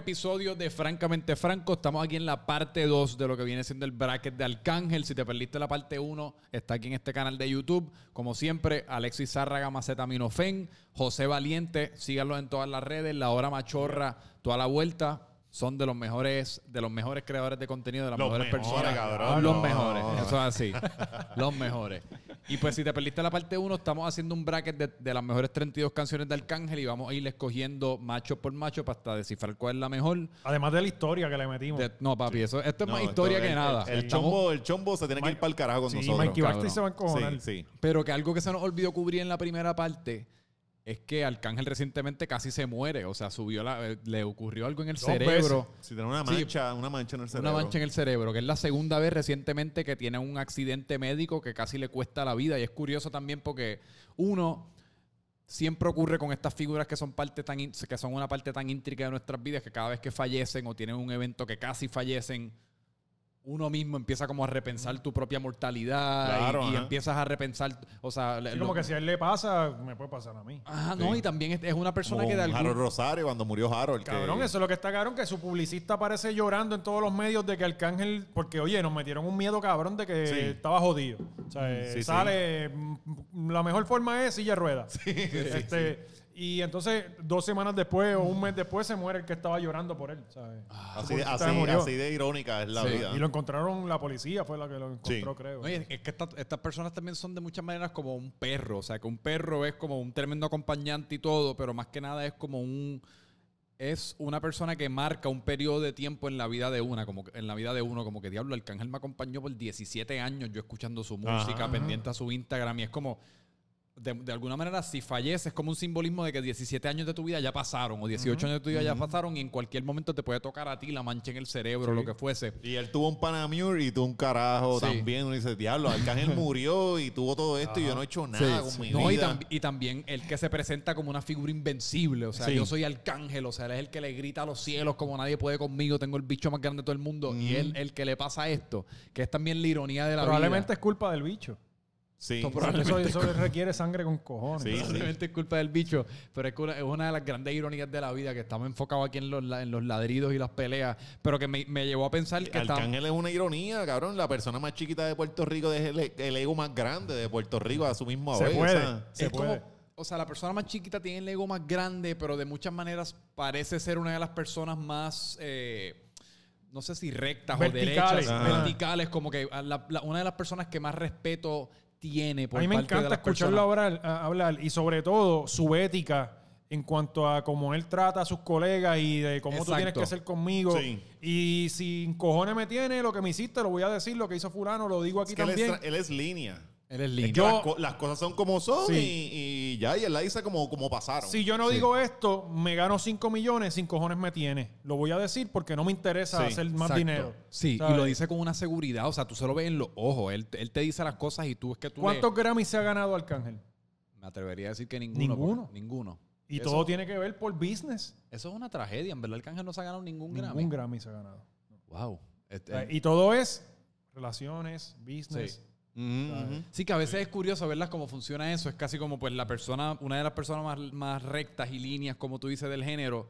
episodio de Francamente Franco. Estamos aquí en la parte 2 de lo que viene siendo el bracket de Arcángel. Si te perdiste la parte 1, está aquí en este canal de YouTube. Como siempre, Alexis Zárraga, Maceta Minofen, José Valiente, síganlo en todas las redes, La Hora Machorra, toda la vuelta. Son de los mejores, de los mejores creadores de contenido, de las Los mejores, mejores, personas. cabrón. Los No. mejores, eso es así. los mejores. Y pues si te perdiste la parte 1, estamos haciendo un bracket de, de las mejores 32 canciones de Arcángel y vamos a ir escogiendo macho por macho para hasta descifrar cuál es la mejor. Además de la historia que le metimos. De- no, papi, eso, esto es No, más esto- historia que el- nada. El, el Estamos- chombo, el chombo se tiene que ir para el carajo con sí, nosotros. Mikey se va a encojonar. Sí, sí. Pero que algo que se nos olvidó cubrir en la primera parte es que Arcángel recientemente casi se muere. O sea, subió la, eh, le ocurrió algo en el Dos cerebro. Si tiene una Sí. mancha, una mancha en el cerebro. Una mancha en el cerebro, que es la segunda vez recientemente que tiene un accidente médico que casi le cuesta la vida. Y es curioso también porque uno siempre ocurre con estas figuras que son parte tan que son una parte tan intrínseca de nuestras vidas que cada vez que fallecen o tienen un evento que casi fallecen uno mismo empieza como a repensar tu propia mortalidad y- Claro, y, ajá. empiezas a repensar, o sea, Sí, lo- como que si a él le pasa, me puede pasar a mí. Ajá, no, y también es, es una persona Como que de algún Harold Rosario cuando murió Harold. que- Cabrón, eso es lo que está cabrón, que su publicista aparece llorando en todos los medios de que Arcángel, porque oye, nos metieron un miedo cabrón de que Sí. estaba jodido. O sea, sale, mm, la mejor forma es silla de ruedas. Este, Y entonces, dos semanas después o un mes después se muere el que estaba llorando por él. ¿sabes? Así, de- así, de irónica es la Sí. vida. Y lo encontraron, la policía fue la que lo encontró, Sí. creo. No, y es que esta- estas personas también son de muchas maneras como un perro. O sea, que un perro es como un tremendo acompañante y todo, pero más que nada es como un. Es una persona que marca un periodo de tiempo en la vida de una, como que- en la vida de uno, como que diablo, Arcángel me acompañó por 17 años, yo escuchando su música, Ajá. pendiente a su Instagram, y es como. De, de alguna manera, si falleces, es como un simbolismo de que 17 años de tu vida ya pasaron, o 18 años de tu vida ya pasaron, y en cualquier momento te puede tocar a ti la mancha en el cerebro, lo que fuese. Y él tuvo un Panamure y tuvo un carajo Sí. también. Uno dice, diablo, Arcángel murió y tuvo todo esto y yo no he hecho nada con mi No, y, vida. tam- y también el que se presenta como una figura invencible. O sea, Sí. yo soy arcángel. O sea, él es el que le grita a los cielos como nadie puede conmigo. Tengo el bicho más grande de todo el mundo. Y él, el que le pasa esto, que es también la ironía de la Probablemente vida. es culpa del bicho. Sí. Eso, eso requiere sangre con cojones. Sí, sí. Probablemente es culpa del bicho, pero es, que una, es una de las grandes ironías de la vida que estamos enfocados aquí en los, en los ladridos y las peleas, pero que me, me llevó a pensar que está- Arcángel es una ironía, cabrón. La persona más chiquita de Puerto Rico es el, el ego más grande de Puerto Rico a su mismo Se vez. puede. o sea. Se es puede. como, o sea, la persona más chiquita tiene el ego más grande, pero de muchas maneras parece ser una de las personas más, eh, no sé si rectas Verticales. o derechas, Ajá. verticales, como que a la- la- una de las personas que más respeto tiene por A mí me parte encanta escucharlo hablar, a- hablar y sobre todo su ética en cuanto a cómo él trata a sus colegas y de cómo tú Exacto. tienes que ser conmigo. Sí. Y si cojones me tiene, lo que me hiciste, lo voy a decir, lo que hizo fulano, lo digo aquí Es que él, es, también. él es línea. Él es Es lindo. que Yo- las, co- las cosas son como son Sí. y, y ya, y él la dice como, como pasaron. Si yo no digo esto, me gano 5 millones, sin cojones me tiene. Lo voy a decir porque no me interesa Sí, hacer más Exacto. dinero. Sí, ¿Sabes? y lo dice con una seguridad. O sea, tú se lo ves en los ojos. Él, él te dice las cosas y tú es que tú ¿Cuántos le- Grammys se ha ganado Arcángel? Me atrevería a decir que ninguno. Ninguno. porque- Ninguno. Y Eso- todo tiene que ver por business. Eso es una tragedia. En verdad, Arcángel no se ha ganado ningún Ningún Grammy. Grammy se ha ganado. Wow. Este- O sea, Y todo es relaciones, business. Sí. Que a veces es curioso verlas cómo funciona eso. Es casi como pues la persona, una de las personas más, más rectas y líneas, como tú dices, del género.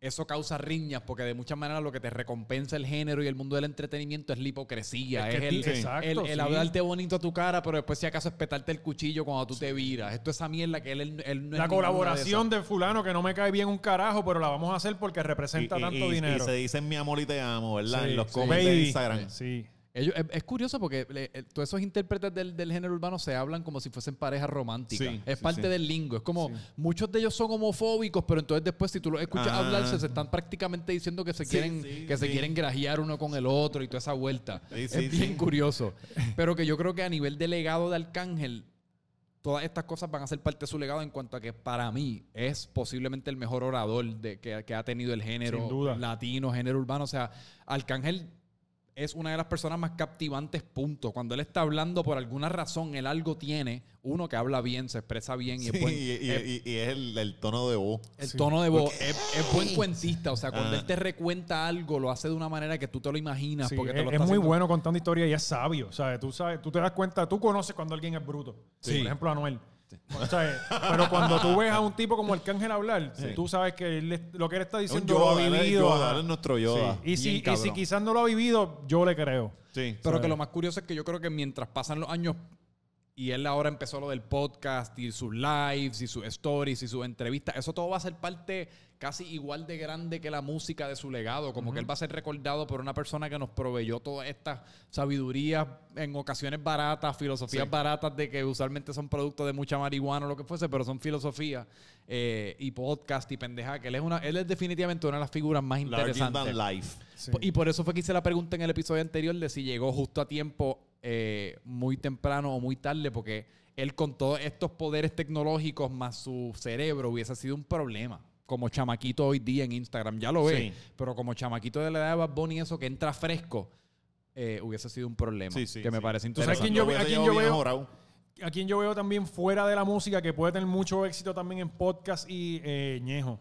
Eso causa riñas porque de muchas maneras lo que te recompensa el género y el mundo del entretenimiento es la hipocresía. Es Es, que el, sí, exacto, el, el sí. hablarte bonito a tu cara, pero después si acaso es petarte el cuchillo cuando tú te viras. Esto es esa mierda que él, él- él no es La colaboración de de, fulano que no me cae bien un carajo, pero la vamos a hacer porque representa Y- y- tanto y- dinero. Y se dicen mi amor y te amo, ¿verdad? Sí, en los sí. comments de. Instagram. Sí. Ellos- es, es curioso porque le- eh, todos esos intérpretes del, del género urbano se hablan como si fuesen parejas románticas. Sí, es sí, parte sí. del lingo. Es como muchos de ellos son homofóbicos, pero entonces después si tú los escuchas Ah. hablar, se, están prácticamente diciendo que se quieren que se quieren grajear uno con el otro y toda esa vuelta. Es bien curioso. Pero que yo creo que a nivel de legado de Arcángel, todas estas cosas van a ser parte de su legado en cuanto a que para mí es posiblemente el mejor orador de, que, que ha tenido el género latino, género urbano. O sea, Arcángel es una de las personas más captivantes, punto. Cuando él está hablando, por alguna razón, él algo tiene. Uno que habla bien, se expresa bien y es Sí, buen- y, y- es- y- y es el, el tono de voz. el Sí. tono de voz es, es buen cuentista. O sea, cuando Ah. él te recuenta algo, lo hace de una manera que tú te lo imaginas. Sí, porque te es, lo es muy haciendo- bueno contando historias y es sabio. ¿sabes? Tú, sabes, tú te das cuenta, tú conoces cuando alguien es bruto. Sí. Por ejemplo, Anuel. Chiste. O sea, eh, pero cuando tú ves a un tipo como Arcángel hablar, Sí. tú sabes que él lo que él está diciendo lo ha Yoda, él es vivido. Yoda, ajá. él es nuestro Yoda. Y si, y si quizás no lo ha vivido, yo le creo. Sí. Pero ¿sabes? que lo más curioso es que yo creo que mientras pasan los años y él ahora empezó lo del podcast y sus lives y sus stories y sus entrevistas, eso todo va a ser parte casi igual de grande que la música de su legado, como que él va a ser recordado por una persona que nos proveyó toda esta sabiduría en ocasiones baratas, filosofías Sí. baratas de que usualmente son productos de mucha marihuana o lo que fuese, pero son filosofías eh, y podcast y pendeja, que él es una él es definitivamente una de las figuras más interesantes. life. Sí. Y por eso fue que hice la pregunta en el episodio anterior de si llegó justo a tiempo, eh, muy temprano o muy tarde, porque él con todos estos poderes tecnológicos más su cerebro hubiese sido un problema. Como chamaquito hoy día en Instagram, ya lo ve, Sí. pero como chamaquito de la edad de Bad Bunny, eso que entra fresco, eh, hubiese sido un problema. Sí, sí, que me parece ¿Tú sabes interesante. quién yo- a quién yo veo? A quien yo veo también fuera de la música que puede tener mucho éxito también en podcast y eh, Ñejo.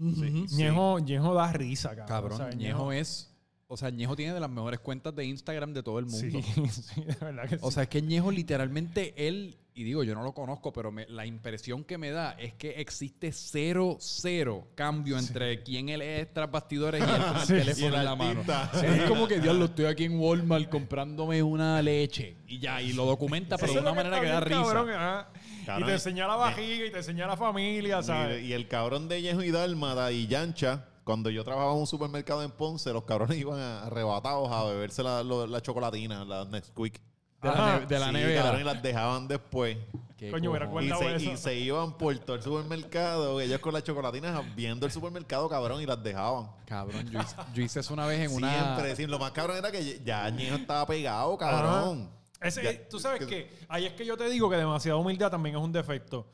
Ujú. Ñejo, Ñejo da risa, cabrón. Cabrón, O sea, Ñejo es... O sea, Ñejo tiene de las mejores cuentas de Instagram de todo el mundo. Sí, sí, de verdad que O sí. sea, es que Ñejo literalmente él, y digo, yo no lo conozco, pero me- la impresión que me da es que existe cero, cero cambio entre quién él es tras bastidores y él con el Sí. teléfono en la mano. Sí, Es como que, diablo, estoy aquí en Walmart comprándome una leche y ya, y lo documenta, pero de una lo manera que da risa. cabrón, ajá. Cabrón, y te enseña la vajiga y te enseña la familia, ¿sabes? Y, y el cabrón de Ñejo y Dálmata y Yancha, cuando yo trabajaba en un supermercado en Ponce, los cabrones iban a- arrebatados a beberse la, lo- la chocolatina, la Nesquik. De la, Ajá. ne- de la Sí, nevera. cabrón, y las dejaban después. Qué Coño, hubiera. Y Guardado se, eso. y se iban por todo el supermercado, ellos con las chocolatinas viendo el supermercado, cabrón, y las dejaban. Cabrón, yo hice, yo hice eso una vez en una... Siempre, sí, Lo más cabrón era que ya Ñejo estaba pegado, cabrón. Ese- Ya- Tú sabes que- que ahí es que yo te digo que demasiada humildad también es un defecto.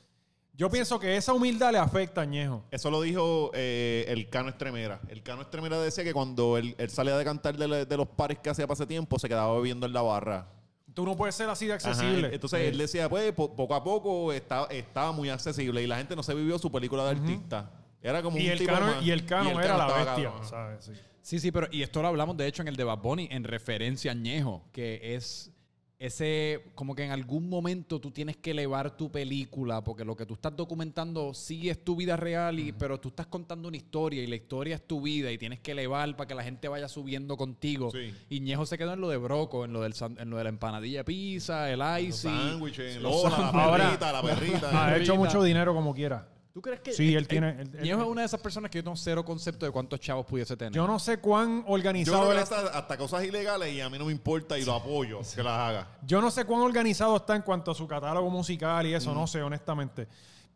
Yo pienso que esa humildad le afecta a Ñejo. Eso lo dijo eh, el Cano Estremera. El Cano Estremera decía que cuando él, él salía de cantar de, la- de los pares que hacía para ese tiempo, se quedaba bebiendo en la barra. Tú no puedes ser así de Ajá, accesible. Entonces él decía, pues, po- poco a poco estaba, estaba muy accesible y la gente no se vivió su película de artista. Era como y, un el tipo cano, más- y el cano y el era la estaba bestia, cabrón. ¿sabes? Sí. Sí, sí, pero y esto lo hablamos de hecho en el de Bad Bunny en referencia a Ñejo, que es ese, como que en algún momento tú tienes que elevar tu película, porque lo que tú estás documentando sí es tu vida real, y, pero tú estás contando una historia y la historia es tu vida y tienes que elevar para que la gente vaya subiendo contigo. Sí. Y Ñejo se quedó en lo de Broco, en lo, del, en lo de la empanadilla de pizza, el icy. los la sándwiches. Ahora- perrita, la perrita. Ha hecho mucho dinero como quiera. ¿Tú crees que Sí, él tiene- él- es una de esas personas que yo tengo cero concepto de cuántos chavos pudiese tener. Yo no sé cuán Yo organizado creo que él hasta, hasta cosas ilegales y a mí no me importa y lo apoyo que las haga. Yo no sé cuán organizado está en cuanto a su catálogo musical y eso, Mm. no sé, honestamente.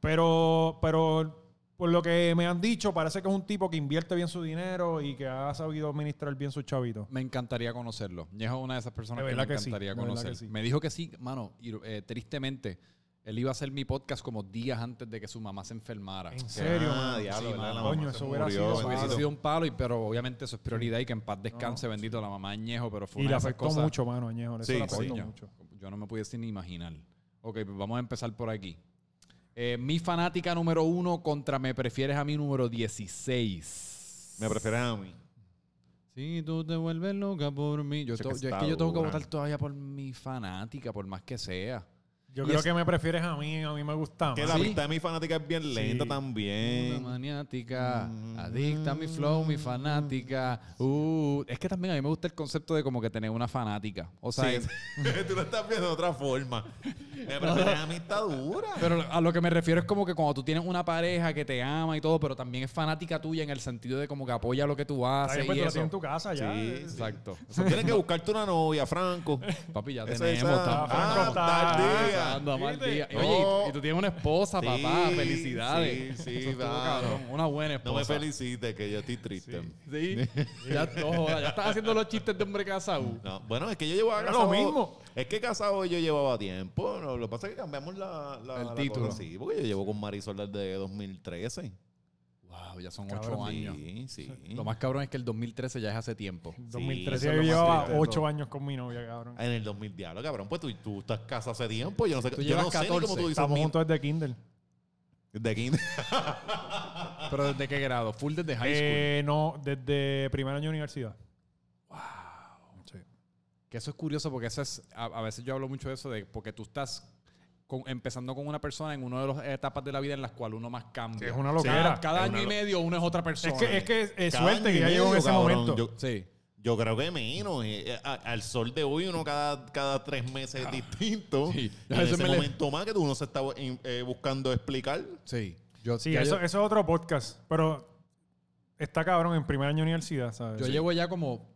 Pero, pero por lo que me han dicho, parece que es un tipo que invierte bien su dinero y que ha sabido administrar bien sus chavitos. Me encantaría conocerlo. Ñejo es una de esas personas De que me verdad que sí, encantaría de verdad conocer. que sí. Me dijo que sí, mano, y eh, tristemente, él iba a hacer mi podcast como días antes de que su mamá se enfermara. ¿En serio, Ah, diablo, Sí, Coño, eso hubiera murió, sido Eso bendito. sido un palo, y, pero obviamente eso es prioridad y que en paz descanse, bendito la mamá de Ñejo, pero fue Y una le de esas afectó cosas. mucho, mano, Añejo. Eso Sí, le afectó Coño, mucho. Yo no me pudiese ni imaginar. Ok, pues vamos a empezar por aquí. Eh, mi fanática número uno contra me prefieres a mí número 16. Me prefieres a mí. Si tú te vuelves loca por mí. Yo, to- es que yo tengo que votar todavía por mi fanática, por más que sea. Yo creo es- que me prefieres a mí, a mí me gusta Que la ¿Sí? vista de mi fanática es bien lenta Sí. Una también. maniática, adicta a mi flow, mi fanática. Uh, es que también a mí me gusta el concepto de como que tener una fanática. O sea, Sí, es- tú lo estás viendo de otra forma. Me prefieres a mí está dura. pero a lo que me refiero es como que cuando tú tienes una pareja que te ama y todo, pero también es fanática tuya en el sentido de como que apoya lo que tú haces bien, pues y eso. tienes en tu casa ya. Sí, Exacto. Tienes que buscarte una novia, Franco. Papi, ya tenemos. ah, Franco está- y, tú tienes una esposa, Sí, papá. Felicidades. sí, cabrón. Una buena esposa. No me felicites, que yo estoy triste. Sí. ya, estás haciendo los chistes de hombre casado. No, bueno, es que yo llevaba casado. lo mismo. Es que casado yo llevaba tiempo. No, lo que pasa es que cambiamos la, la- El la título. cosa, Sí, porque yo llevo con Marisol desde 2013. Wow, ya son Cabrón, ocho años. Sí, sí. Lo más cabrón es que el 2013 ya es hace tiempo. En Sí, 2013 eso es yo llevaba triste de 8 todo. años con mi novia, cabrón. En el 2000, diablo, cabrón. Pues tú, tú estás casado hace tiempo. Yo no sé, Tú yo llevas no sé ni 14. cómo tú dices Estamos mil- juntos desde Kindle. De kinder. ¿Pero desde qué grado? Full desde high school. Eh, no, desde primer año de universidad. Sí. Que eso es curioso porque eso es, a, a veces yo hablo mucho de eso, de porque tú estás con- empezando con una persona en una de las etapas de la vida en las cuales uno más cambia. Que es una O sea, loquera. cada Es año y medio uno es otra persona. Es que es, que es Cada suerte que ya llegó en ese cabrón. momento. Yo- Sí. Yo creo que menos. eh, eh, a- al sol de hoy uno cada, cada tres meses es distinto. Sí. En ese me le- momento más que uno se está eh, buscando explicar. Sí. Yo, Sí, eso, yo, eso es otro podcast. Pero está cabrón en primer año de universidad, ¿sabes? yo Sí. llevo ya como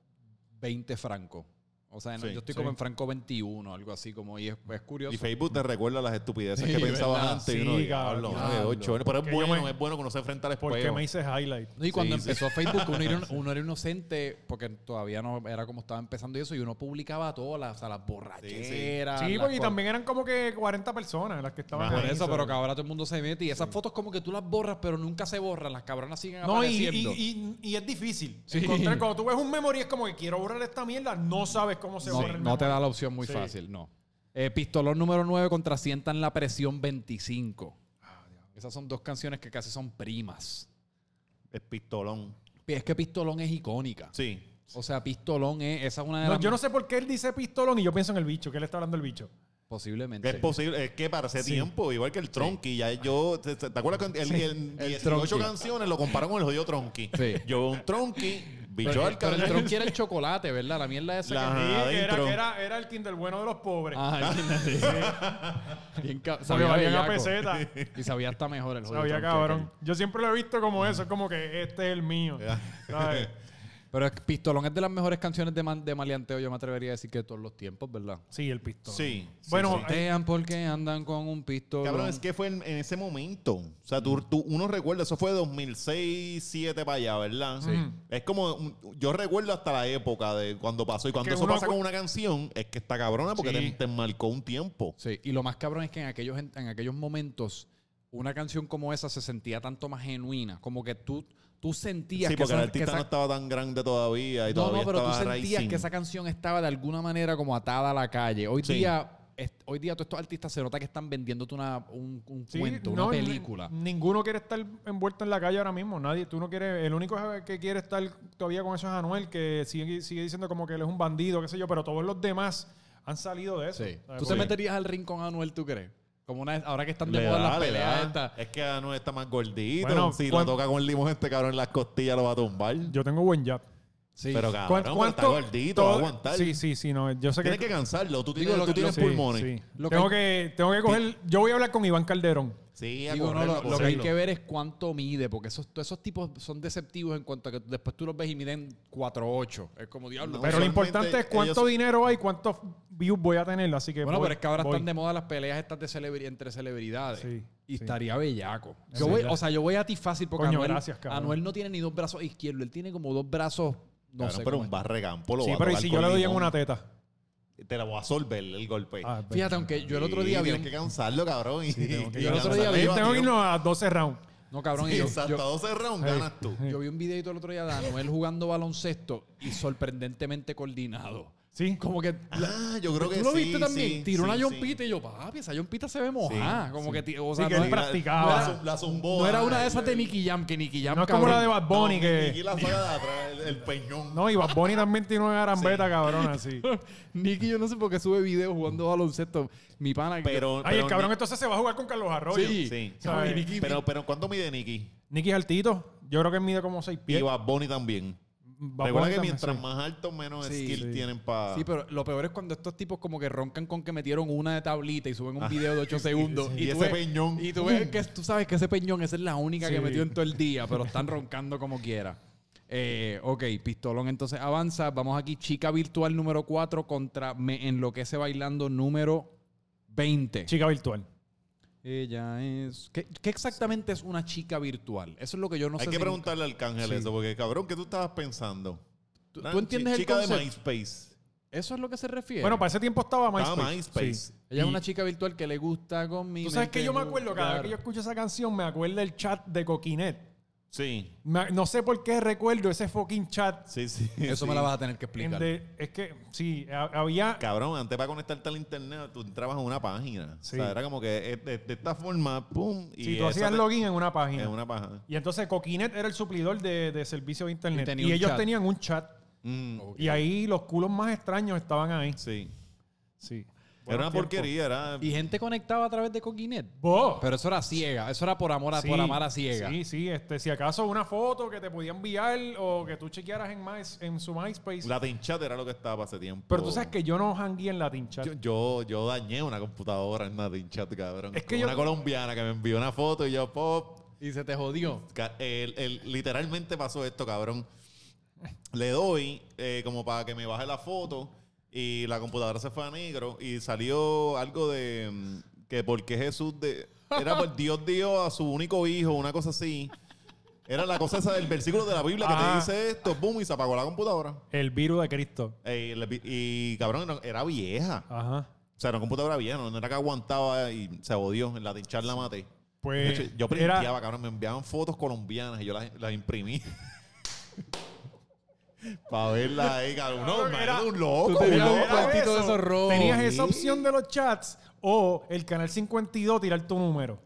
20 francos. O sea, no, Sí, yo estoy sí. como en Franco 21, algo así como, y es, es curioso. Y Facebook te recuerda las estupideces Sí, que pensabas ¿verdad? antes. y Sí, uno, cabrón, diablo, ocho años. Pero es bueno, me- es bueno que uno se enfrenta al ¿Por qué espejo. me hice highlight? No, y cuando Sí, sí. empezó Facebook, uno era, uno era inocente, porque todavía no era como estaba empezando y eso, y uno publicaba todas las, o sea, las borracheras. Sí, las porque y también eran como que 40 personas las que estaban. Por eso, pero que ahora todo el mundo se mete y esas fotos como que tú las borras, pero nunca se borran, las cabronas siguen No, y, apareciendo. y- y- y es difícil. Sí. Encontrar, cuando tú ves un memory es como que quiero borrar esta mierda, no sabes cómo se no, borra el no te da la opción muy Sí. fácil, no. Eh, Pistolón número 9 contra Sientan la Presión 25. Ah, Esas son dos canciones que casi son primas. Es pistolón. Es que Pistolón es icónica. Sí. O sea, Pistolón es, esa es una de No, las yo no sé por qué él dice pistolón y yo pienso en el bicho, que él está hablando del bicho. Posiblemente. Es posible, es que para ese tiempo, igual que el Tronky, ya yo, ¿te, te- te acuerdas que el, el, el 18 Tronky. canciones lo comparan con el jodido Tronky? Sí. Yo veo un Tronky, bicho Pero, al pero el tronqui era el chocolate, ¿verdad? La mierda esa La- que... Sí, era, que era, era el Kinder bueno de los pobres. Ah, sí. Bien ca- Porque sabía a peseta. Y sabía hasta mejor el jodido Sabía tronqui cabrón. Yo siempre lo he visto como eso, es como que este es el mío. Ya. ¿sabes? Pero Pistolón es de las mejores canciones de, man- de maleanteo, yo me atrevería a decir que de todos los tiempos, ¿verdad? Sí, el pistolón. Sí. Bueno, sí. Porque andan con un pistolón. Cabrón, es que fue en, en ese momento. O sea, tú, tú- uno recuerda, eso fue de 2006, 2007 para allá, ¿verdad? Sí. Es como, yo recuerdo hasta la época de cuando pasó. Y cuando que eso pasa con una canción, es que está cabrona porque Sí. te, te marcó un tiempo. Sí, y lo más cabrón es que en aquellos, en, en aquellos momentos una canción como esa se sentía tanto más genuina. Como que tú, tú sentías Sí, que porque el esa- artista que esa- no estaba tan grande todavía y No, todavía no, pero tú sentías rising. que esa canción estaba de alguna manera como atada a la calle. Hoy Sí. día, est- hoy día todos estos artistas se nota que están vendiéndote una, un, un Sí, cuento, no, una ni- película. Ninguno quiere estar envuelto en la calle ahora mismo. Nadie, tú no quieres. El único que quiere estar todavía con eso es Anuel, que sigue, sigue diciendo como que él es un bandido, qué sé yo, pero todos los demás han salido de eso. ¿Tú te Porque- meterías al ring con Anuel, tú crees? Como una, ahora que están de Le moda da, las le peleas estas. Es que no está más gordito. Bueno, si ¿cuán- lo toca con limón este cabrón en las costillas lo va a tumbar. Yo tengo buen jab. Sí. Pero cabrón, ¿Cuán- pero está gordito, va a aguantar. Sí, sí, sí, no. Yo sé que. Tienes que cansarlo. Tú Digo, tienes, lo tú que- tienes sí, pulmones. sí. Lo que tengo, que, tengo que coger. Yo voy a hablar con Iván Calderón. Sí, a Digo, no, correrlo, lo, que hay correrlo. que ver es cuánto mide, porque esos, todos esos tipos son deceptivos en cuanto a que después tú los ves y miden 4'8". Es como diablo. No, Pero lo usualmente importante es cuánto ellos- dinero hay, cuántos views voy a tener. Así que Bueno, voy- pero es que ahora voy. están de moda las peleas estas de celebri- entre celebridades. Sí, y sí. estaría bellaco. Yo voy, o sea, yo voy a ti fácil porque Coño, Anuel, gracias. Anuel no tiene ni dos brazos izquierdos. Él tiene como dos brazos, no sé pero un barregampo lo Sí, va a pero ¿y tocar si yo le doy en una teta? Te la voy a solver el golpe. Ah, es. Fíjate, aunque yo el otro día Sí, vi tienes un- que cansarlo, cabrón. y- tengo que y Yo el otro día vi- y Tengo que irnos a 12 rounds. No, cabrón. y yo, exacto, yo- 12 rounds Hey. ganas tú. yo vi un videito el otro día de Anuel jugando baloncesto y sorprendentemente coordinado. Sí. Como que... Ah, yo creo que ¿Tú lo sí, viste también? sí, Tiró sí, una sí. jompita y yo, papi, esa jompita se ve mojada. Sí, como sí. que, o Sí, sea, que no, practicaba. No era, la zumbó. no era una de esas de Nicky Jam, que Nicky Jam, No es como la de Bad Bunny No, que... Nicky la saca de atrás, el, el peñón. No, y Bad Bunny también tiene una garambeta, Sí. cabrón, así. Nicky, yo no sé por qué sube videos jugando baloncesto. Mi pana. que- Pero, Ay, pero el cabrón entonces se va a jugar con Carlos Arroyo. Sí. Sí. ¿Sabes? Nicky- Pero, pero ¿cuánto mide Nicky? Nicky es altito. Yo creo que mide como 6 Y pies. Bad Bunny también. Recuerda que mientras sí. más alto, menos Sí, skill sí. tienen para... Sí, pero lo peor es cuando estos tipos como que roncan con que metieron una de tablita y suben un video de 8 segundos. Ah. Y ese ves- peñón. Y tú ves que tú sabes que ese peñón esa es la única que metió en todo el día, pero están roncando como quiera. Eh, ok, Pistolón entonces avanza. Vamos aquí, chica virtual número 4 contra Me Enloquece Bailando número 20. Chica virtual. Ella es... ¿Qué, qué exactamente es una chica virtual? Eso es lo que yo no Hay sé. que si- preguntarle al Arcángel Sí. eso, porque cabrón, ¿qué tú estabas pensando? ¿Tú, Una tú entiendes el chica de concepto? MySpace. ¿Eso es lo que se refiere? Bueno, para ese tiempo estaba MySpace. Estaba MySpace. Sí. Ella es una chica virtual que le gusta con mi Tú sabes que yo me acuerdo, cada vez que yo escucho esa canción, me acuerdo del chat de Coquinet. Sí, Me- no sé por qué recuerdo ese fucking chat. sí, sí. Eso sí. me la vas a tener que explicar. de- es que, sí, ha- había... Cabrón, antes para conectarte al internet, tú entrabas en una página. Sí. O sea, era como que eh, de, de esta forma, pum. Y Si tú esa hacías te- login en una página. En una página. Y entonces Coquinet era el suplidor de, de servicio de internet. Y tenía Y, un ellos chat. tenían un chat. Mm, Ok. Y ahí los culos más extraños estaban ahí. Sí. Sí. Era una porquería, era... Y gente conectaba a través de Coquinet. Vos. Pero eso era ciega. Eso era por amor a, Sí, por amar a ciega. Sí, sí. Este, si acaso una foto que te podía enviar o que tú chequearas en, My- en su MySpace. Latin Chat era lo que estaba hace tiempo. Pero tú sabes que yo no hangué en Latin Chat. Yo, yo, yo dañé una computadora en Latin Chat, cabrón. Es que yo- Una colombiana que me envió una foto y yo, pop... Y se te jodió. El- el- literalmente pasó esto, cabrón. Le doy eh, como para que me baje la foto y la computadora se fue a negro y salió algo de mm, que porque Jesús de era por Dios dio a su único hijo, una cosa así. Era la cosa esa del versículo de la Biblia que Ah. te dice esto, boom, y se apagó la computadora. El virus de Cristo. Eh, y, le- y, cabrón, no- era vieja. Ajá. O sea, era una computadora vieja, no, no era que aguantaba y se odió. En la tinchar la maté. Pues. De hecho, yo era- printeaba, cabrón, me enviaban fotos colombianas y yo las, las imprimí. Para verla ahí, cabrón. No, era- un loco. Tú tenías un de eso. esos rojos. Tenías esa opción de los chats o el canal 52 tirar tu número.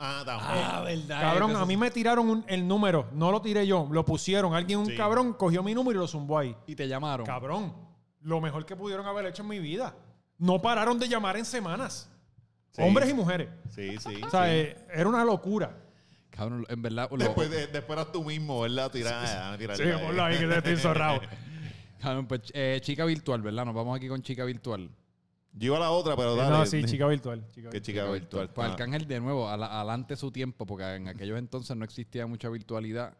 Ah, también. verdad. Cabrón, a mí me tiraron un- el número, no lo tiré yo, lo pusieron. Alguien, un Sí. cabrón, cogió mi número y lo zumbó ahí. Y te llamaron. Cabrón, lo mejor que pudieron haber hecho en mi vida. No pararon de llamar en semanas. Sí. Hombres y mujeres. Sí, sí. O sea, sí. eh, era una locura. Cabrón, en verdad. lo- Después, de- después eras tú mismo, ¿verdad? Tirar, ah, tirar Sí, ponlo ahí que te estoy zorrado. cabrón, pues, eh, chica virtual, ¿verdad? Nos vamos aquí con chica virtual. Yo iba a la otra, pero dale. no, sí, chica virtual. chica Qué virtual. chica virtual. Pues Ah. Arcángel, de nuevo, al- adelante su tiempo, porque en aquellos entonces no existía mucha virtualidad.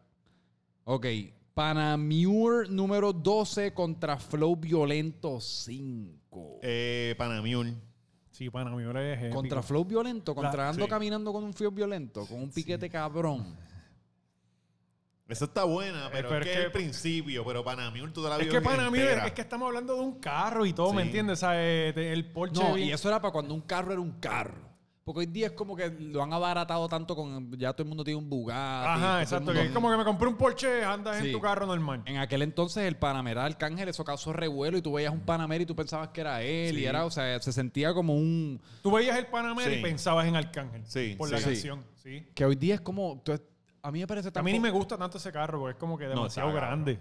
Ok. Panamure número 12 contra Flow Violento 5. Eh, Panamule. Sí, para mí es épico. Contra Flow Violento, contra La- Ando sí. caminando con un Flow Violento, con un piquete cabrón. Esa está buena, Eh, pero, pero es que es que- el principio. Pero Panamule tú te la Es que es que estamos hablando de un carro y todo, ¿me entiendes? O sea, eh, el Porsche... No, y eso era para cuando un carro era un carro. Porque hoy día es como que lo han abaratado tanto con. Ya todo el mundo tiene un Bugatti. Ajá, exacto. Que es como que me compré un Porsche, andas Sí. en tu carro normal. En aquel entonces el Panamera Arcángel, eso causó revuelo y tú veías un Panamera y tú pensabas que era él y era, o sea, se sentía como un... Tú veías el Panamera Sí. y pensabas en Arcángel. Sí, Por sí. la Sí. canción, sí. Que hoy día es como... tú- a mí me parece A tan... mí ni me gusta tanto ese carro porque es como que demasiado grande.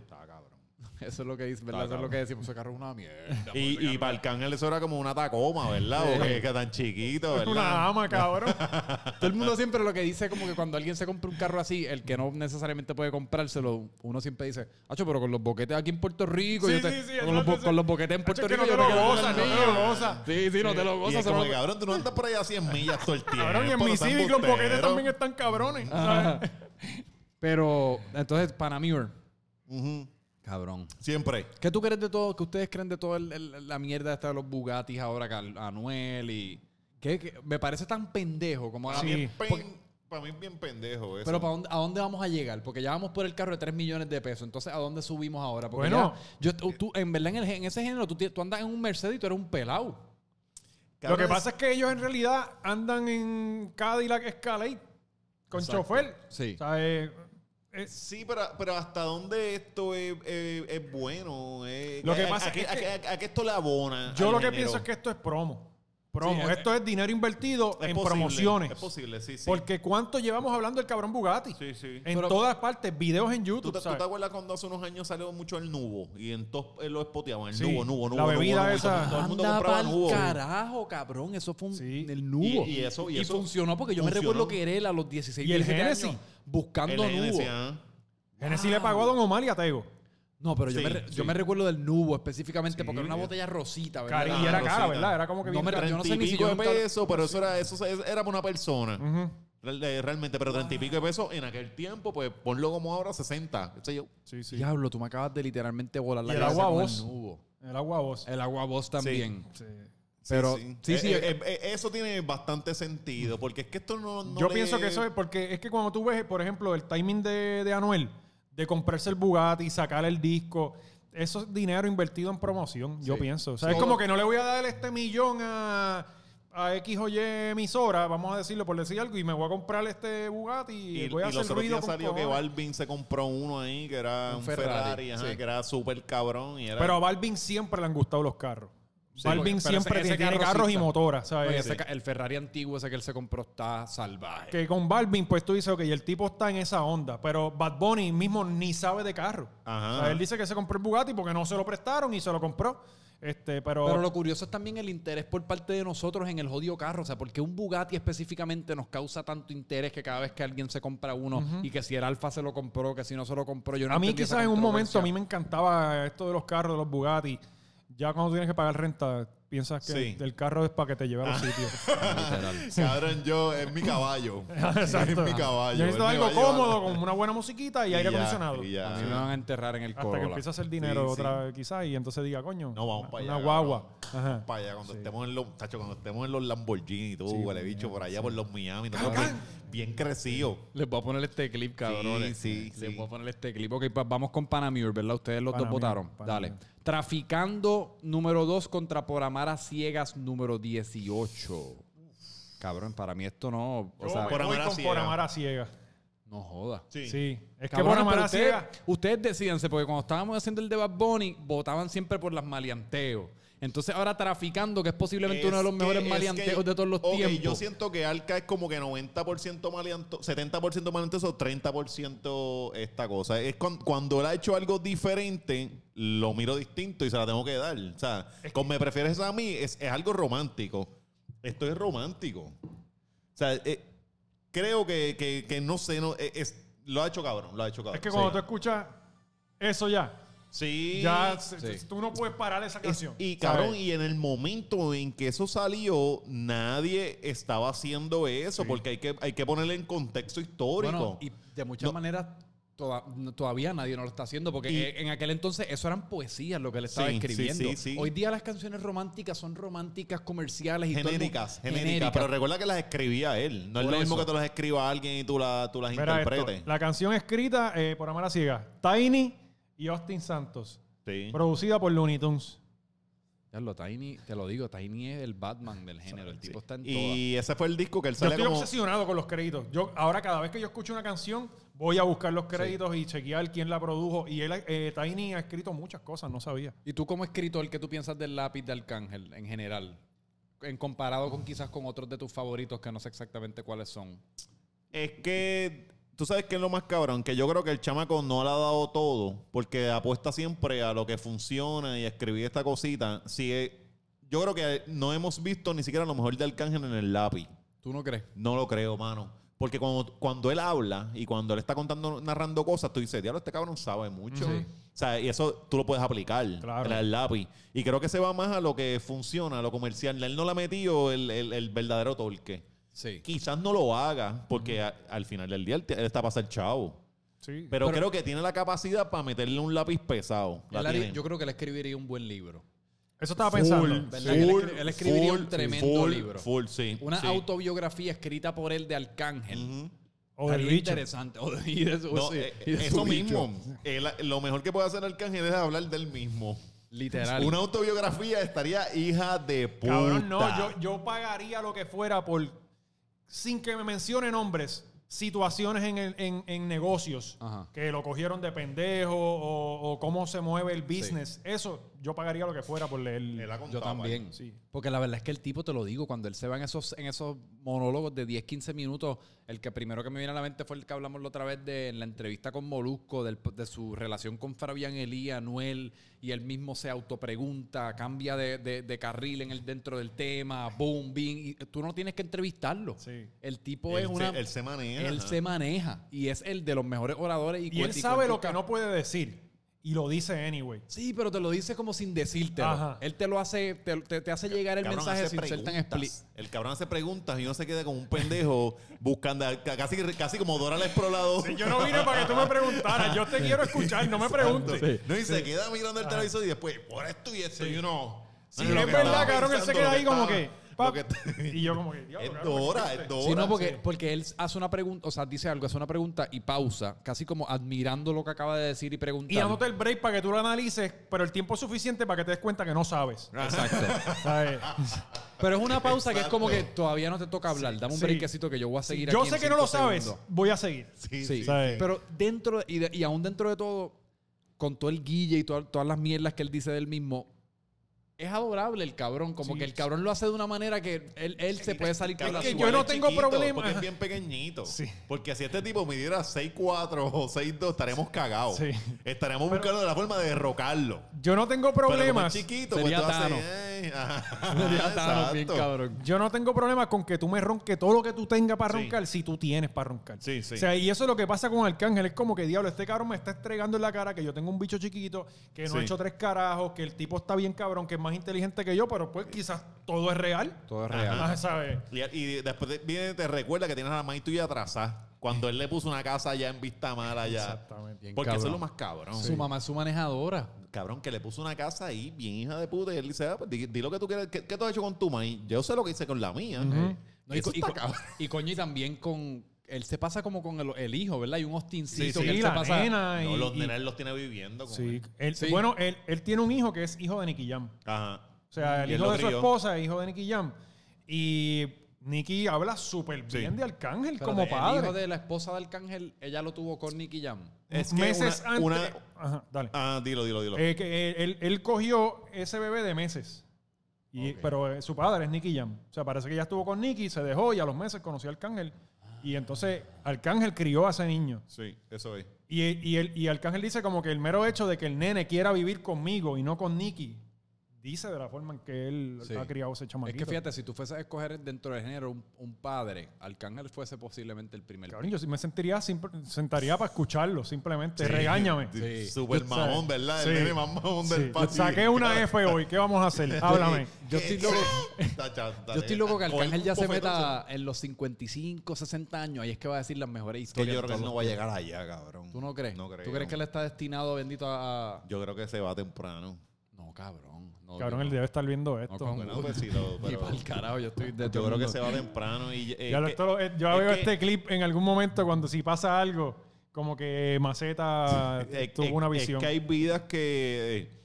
Eso es lo que dice, ¿verdad? Eso es lo que decimos, ese carro es una mierda. Y, y para el cángel eso era como una tacoma, ¿verdad? Porque que tan chiquito, Es ¿verdad? una ama, cabrón. Todo el mundo siempre lo que dice como que cuando alguien se compra un carro así, el que no necesariamente puede comprárselo, uno siempre dice, Hacho, pero con los boquetes aquí en Puerto Rico, Sí, yo te- sí, sí, con, los, bo- con los boquetes en Puerto Hacho, es que Rico, no yo te lo quedo con gozas, el no te mío". lo gozas. Sí, sí, no te lo Y gozas. es como solo- que, cabrón, tú no andas por ahí a 100 millas todo el tiempo. Cabrón, y en mi seas Civic los boquetes también están cabrones. Pero, entonces, Panamure, Ujú. Cabrón. Siempre. ¿Qué tú crees de todo, que ustedes creen de toda la mierda esta de los Bugattis ahora, Anuel y... Que, que me parece tan pendejo como... Para mí, pen- para mí es bien pendejo eso. Pero ¿para dónde, ¿a dónde vamos a llegar? Porque ya vamos por el carro de 3 millones de pesos. Entonces, ¿a dónde subimos ahora? Porque Bueno. ya- yo, tú, en verdad, en, el- en ese género, tú, andas en un Mercedes y tú eres un pelado. Lo que pasa es que ellos en realidad andan en Cadillac Escalade con Exacto. chofer. Sí. O sea, eh, es- Sí, pero, pero ¿hasta dónde esto es, es- es bueno? Es- Lo que a- pasa a, es que- a, a- a qué esto le abona? yo lo que género? pienso es que esto es promo. Promo. Sí, es- esto es dinero invertido Es en posible, promociones. Es posible, sí, sí. Porque ¿cuánto llevamos hablando del cabrón Bugatti? Sí, sí. En Pero- todas partes, videos en ¿Tú YouTube. tú ¿sabes? te acuerdas cuando hace unos años salió mucho el nubo? Y en todos eh, lo espoteaban. El Sí, nubo, nubo, nubo. la bebida nubo, esa. Todo, todo el mundo Anda compraba nubo. carajo, cabrón. Eso fue un, Sí. el nubo. Y- y eso- y eso funcionó porque yo me recuerdo que él a los 16, Y el 17 Genesis. años buscando El nubo. Genesis, ah. Genesis le pagó a Don Omar y a Tego. No, pero yo, Sí, me, sí. yo me recuerdo del nubo específicamente Sí. porque era una botella rosita, ¿verdad? Cari, y era Rosita. cara, ¿verdad? Era como que No me- yo no sé ni si yo pesos, pero eso era, eso era para una persona. Eh, Realmente, pero treinta y pico de pesos en aquel tiempo, pues ponlo como ahora 60. qué sé yo. Sí, sí. Diablo, tú me acabas de literalmente volar la Y el agua voz. el nubo. El agua voz. El agua voz también. Sí. Pero, sí, sí, Eh, eh, eh, eso tiene bastante sentido, porque es que esto no. no Yo le- pienso que eso es porque es que cuando tú ves, por ejemplo, el timing de, de Anuel, de comprarse el Bugatti, sacar el disco, eso es dinero invertido en promoción, yo pienso. O sea, Sí. es como que no le voy a dar este millón a, a X o Y emisora, vamos a decirlo por decir algo, y me voy a comprar este Bugatti y, Y, voy a y hacer los ruido con salió que. Balvin se compró uno ahí, que era Un un, Ferrari, Ferrari, ajá, sí. que era súper cabrón. Y era, Pero a Balvin siempre le han gustado los carros. Balvin siempre tiene carro carros y motoras, ¿sabes? Ese el Ferrari antiguo ese que él se compró está salvaje. Que con Balvin, pues tú dices, ok, el tipo está en esa onda, pero Bad Bunny mismo ni sabe de carro. Ajá. O sea, él dice que se compró el Bugatti porque no se lo prestaron y se lo compró. Este, pero, Pero lo curioso es también el interés por parte de nosotros en el jodido carro. O sea, porque un Bugatti específicamente nos causa tanto interés que cada vez que alguien se compra uno y que si el Alfa se lo compró, que si no se lo compró, yo no a mí quizás en un momento a mí me encantaba esto de los carros, de los Bugatti. Ya cuando tienes que pagar renta, piensas que Sí. el carro es para que te lleve a los sitios. Literal. Cabrón, yo, es mi caballo. Exacto. Es mi caballo. Yo necesito algo cómodo, con una buena musiquita y, Y aire ya, acondicionado. y ya. A mí me van a enterrar en el Hasta que empiece a hacer dinero Sí, otra vez quizás y entonces diga, coño, No, vamos una, para allá. una guagua. Ajá. Vamos para allá. Cuando estemos en los, tacho, cuando estemos en los Lamborghini y todo, huele bicho, por allá por los Miami. nosotros bien, bien crecido. Les voy a poner este clip, cabrones. sí, Les sí. voy a poner este clip. Ok, pues vamos con Panamure, ¿verdad? Ustedes los dos votaron. Dale. Traficando número 2 contra Por Amar a Ciegas número 18. Cabrón, para mí esto no... O Yo sea, me por voy amar a con ciega. por amar a ciega. no joda. Sí. Sí. Es que por amar pero a ustedes, ciega. ustedes decíanse, porque cuando estábamos haciendo el de Bad Bunny, votaban siempre por las maleanteos. Entonces ahora traficando, que es posiblemente uno de los Es mejores es maleanteos que- de todos los ok, tiempos. Yo siento que Alca es como que 90% maleanto, 70% maleantoso, 30% esta cosa. Es cuan- cuando él ha hecho algo diferente, lo miro distinto y se la tengo que dar. O sea, como me prefieres a mí, es, es algo romántico. Esto es romántico. O sea, eh, creo que, que- que no sé, no, eh, es, lo ha hecho cabrón, lo ha hecho cabrón. Es que cuando Sí. tú escuchas eso ya, Sí. ya se- Sí. se- tú no puedes parar esa Es- canción. y ¿sabes? cabrón, y en el momento en que eso salió, nadie estaba haciendo eso, porque hay que, hay que ponerle en contexto histórico. Bueno, y de muchas No. maneras toda- no- todavía nadie no lo está haciendo porque Y- eh, en aquel entonces eso eran poesías lo que él estaba Sí, escribiendo. sí, sí, sí. Hoy día las canciones románticas son románticas comerciales y genéricas, mundo- genéricas, pero recuerda que las escribía él. No es lo mismo eso. que te las escriba alguien y tú, la- tú las Mira esto, interpretes. la canción escrita eh, por Amar a Ciega, Tiny y Austin Santos, Sí. producida por Looney Tunes. Ya lo, Tiny, te lo digo, Tiny es el Batman del género. El tipo está en. Y ese fue el disco que él Yo sale estoy como... obsesionado con los créditos. Yo ahora cada vez que yo escucho una canción voy a buscar los créditos y chequear quién la produjo. Y él, eh, Tiny ha escrito muchas cosas, no sabía. ¿Y tú como escritor, qué tú piensas del lápiz de Arcángel en general? En comparado con quizás con otros de tus favoritos que no sé exactamente cuáles son. Es que tú sabes que es lo más cabrón, que yo creo que el chamaco no le ha dado todo, porque apuesta siempre a lo que funciona y a escribir esta cosita. Si es- yo creo que no hemos visto ni siquiera lo mejor de Arcángel en el lápiz. ¿Tú no crees? No lo creo, mano. Porque cuando, cuando él habla y cuando él está contando, narrando cosas, tú dices, diablo, este cabrón sabe mucho. Sí. O sea, y eso tú lo puedes aplicar Claro. en el lápiz. Y creo que se va más a lo que funciona, a lo comercial. Él no le ha metido el, el- el verdadero torque. Sí. Quizás no lo haga, porque a- al final del día él, te- él está para ser chavo. Sí. Pero, Pero- creo que tiene la capacidad para meterle un lápiz pesado. La Él haría- tiene. yo creo que él escribiría un buen libro. Eso estaba Full, pensando. ¿Verdad que él escri- él escribiría un tremendo full, libro? Full, sí. Una sí. autobiografía escrita por él de Arcángel. Ujú. O Estaría bicho. interesante. O de- y de su- No, sí, eh, y de eso bicho. mismo. Él- lo mejor que puede hacer Arcángel es hablar del mismo. Literal. Una autobiografía estaría hija de puta. Cabrón, no, yo, yo pagaría lo que fuera por, sin que me mencione nombres, situaciones en, el- en, en negocios Ajá. que lo cogieron de pendejo o, o cómo se mueve el business. Eso, yo pagaría lo que fuera por leer. Él ha Yo también. Sí. Porque la verdad es que el tipo, te lo digo, cuando él se va en esos, en esos monólogos de 10, 15 minutos, el que primero que me viene a la mente fue el que hablamos la otra vez de en la entrevista con Molusco, del- de su relación con Fabián Elía, Anuel, y él mismo se autopregunta, cambia de, de- de carril en el, dentro del tema, boom, bing, y tú no tienes que entrevistarlo. Sí. El tipo Él es se- una... él se maneja. Él se maneja y es el de los mejores oradores. Y, Y él sabe lo que no puede decir y lo dice anyway. Sí, pero te lo dice como sin decírtelo. Ajá. Él te lo hace, te, te- te hace llegar el Cabrón mensaje sin ser tan explícito. El cabrón hace preguntas y uno se queda como un pendejo buscando, ca- casi, casi como Dora la explorador. Yo no vine para que tú me preguntaras, yo te quiero escuchar, no me preguntes. No, y se queda mirando el televisor y después, por esto y esto, y uno. Sí, "Mano, lo es verdad, cabrón, él se queda ahí como estaba- que, lo pap, que- Y yo como que, diablo, Es cabrón, Dora, ¿qué es Dora. Sí, no, porque, sí. porque él hace una pregunta, o sea, dice algo, hace una pregunta y pausa, casi como admirando lo que acaba de decir y preguntar. Y dándote el break para que tú lo analices, pero el tiempo es suficiente para que te des cuenta que no sabes. Exacto. ¿Sabes? Pero es una pausa que es como que Exacto. todavía no te toca hablar. Dame un Sí. breakcito que yo voy a seguir Yo aquí sé en que no lo cinco sabes, segundos. voy a seguir. Sí, Sí, sí. ¿sabes? pero dentro, y, de- y aún dentro de todo, con todo el guille y todas- todas las mierdas que él dice del mismo, es adorable el cabrón. Como Sí. que el cabrón lo hace de una manera que él, él se puede salir con la que yo no tengo chiquito, problema. Porque es bien pequeñito. Sí. Porque si este tipo midiera 6'4 o 6'2, estaremos cagados. Sí. Estaremos buscando la forma de derrocarlo. Yo no tengo Pero como problemas. es chiquito, Sería pues. Yo no tengo problema con que tú me ronques todo lo que tú tengas para Sí. roncar si tú tienes para roncar. Sí, sí. O sea, y eso es lo que pasa con Arcángel. Es como que, diablo, este cabrón me está estregando en la cara que yo tengo un bicho chiquito, que no Sí. he hecho tres carajos, que el tipo está bien cabrón, que es más inteligente que yo, pero pues quizás todo es real. Todo es real. ¿sabes? Y, y después de- viene y te recuerda que tienes a la maíz tuya atrasada. Cuando él le puso una casa allá en vista mala allá. Exactamente. Bien Porque eso es cabrón. lo más cabrón. Su mamá es su manejadora. Cabrón, que le puso una casa ahí, bien hija de puta. Y él dice, ah, pues di, di lo que tú quieres. ¿Qué, qué tú has hecho con tu maíz? Yo sé lo que hice con la mía. No, y, Eso co- y está co- cabrón. y coño, y también con. Él se pasa como con el, el hijo, ¿verdad? Hay un hostincito Sí, que él la se pasa. nena No, y- los y- nenes los tiene viviendo. Con Sí. él. Él- Sí. Bueno, él, él tiene un hijo que es hijo de Nicky Jam. Ajá. O sea, el hijo de su esposa es hijo de Nicky Jam. Y Nicky habla súper Sí. bien de Arcángel Espérate, como El padre. hijo de la esposa de Arcángel, ella lo tuvo con Nicky Jam. Es que meses una- antes. una- Ajá, dale. Ah, dilo, dilo, dilo. Eh, que él, él- él cogió ese bebé de meses. Y. Pero eh, su padre es Nicky Jam. O sea, parece que ya estuvo con Nicky, se dejó y a los meses conoció a Arcángel. Y entonces Arcángel crió a ese niño. Sí, eso es. Y, y, él- y Arcángel dice como que el mero hecho de que el nene quiera vivir conmigo y no con Nicky, dice de la forma en que él Sí. ha criado ese Es chamaquito. que fíjate, si tú fueses a escoger dentro del género un, un padre, Arcángel fuese posiblemente el primer. Cabrón, yo sí me sentiría, simple- sentaría para escucharlo, simplemente. Sí. Regáñame. Sí. Super mamón. ¿verdad? Sí. El nene más mamón del país. Saqué una F hoy, ¿qué vamos a hacer? Háblame. Yo estoy loco. Yo estoy loco que Arcángel ya se meta en los 55, 60 años. Ahí es que va a decir las mejores Que historias. yo de creo que él no va a llegar allá, cabrón. ¿Tú no crees? No creo. ¿Tú crees que él está destinado, bendito, a...? Yo creo que se va temprano. No, cabrón. No, Cabrón, él no. debe estar viendo No, esto. con- Bueno, pues sí, lo- Ni pero pa'l carajo, yo estoy de yo todo el creo que mundo. se va temprano y eh, Ya lo- que- esto lo- eh, yo es veo que- este clip en algún momento cuando si pasa algo, como que Maceta es- tuvo es- una es visión. que hay vidas que eh,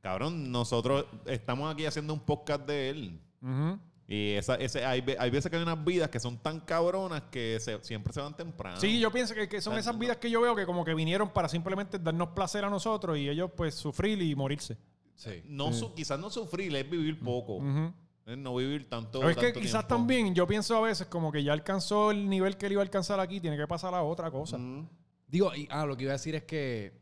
cabrón, nosotros estamos aquí haciendo un podcast de él. Ujú. Y esa, ese, hay, ve- hay veces que hay unas vidas que son tan cabronas que se- siempre se van temprano. Sí, yo pienso que, que son esas no. vidas que yo veo que como que vinieron para simplemente darnos placer a nosotros y ellos pues sufrir y morirse. Sí. No, su- quizás no sufrir, es vivir poco. Ujú. Es no vivir tanto. Pero es que quizás tiempo. también yo pienso a veces como que ya alcanzó el nivel que él iba a alcanzar aquí, tiene que pasar a otra cosa. Mm. Digo, y, ah, lo que iba a decir es que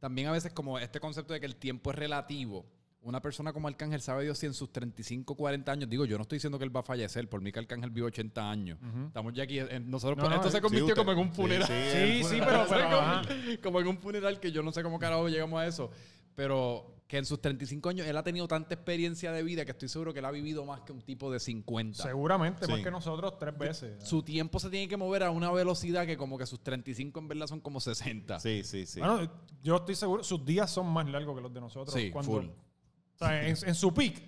también a veces como este concepto de que el tiempo es relativo, una persona como Arcángel sabe Dios si en sus 35, 40 años, digo, yo no estoy diciendo que él va a fallecer, por mí que Arcángel vive 80 años. Estamos ya aquí, en- nosotros, No, no, esto se sí, convirtió usted- como en un funeral. sí, Sí, el sí, funeral. pero, pero, como, como en un funeral que yo no sé cómo carajo llegamos a eso. Pero que en sus 35 años él ha tenido tanta experiencia de vida que estoy seguro que él ha vivido más que un tipo de 50. Seguramente, más que nosotros tres veces. Su tiempo se tiene que mover a una velocidad que como que sus 35 en verdad son como 60. Sí, sí, sí. Bueno, yo estoy seguro, sus días son más largos que los de nosotros. Sí, cuando, full. O sea, en, en su peak,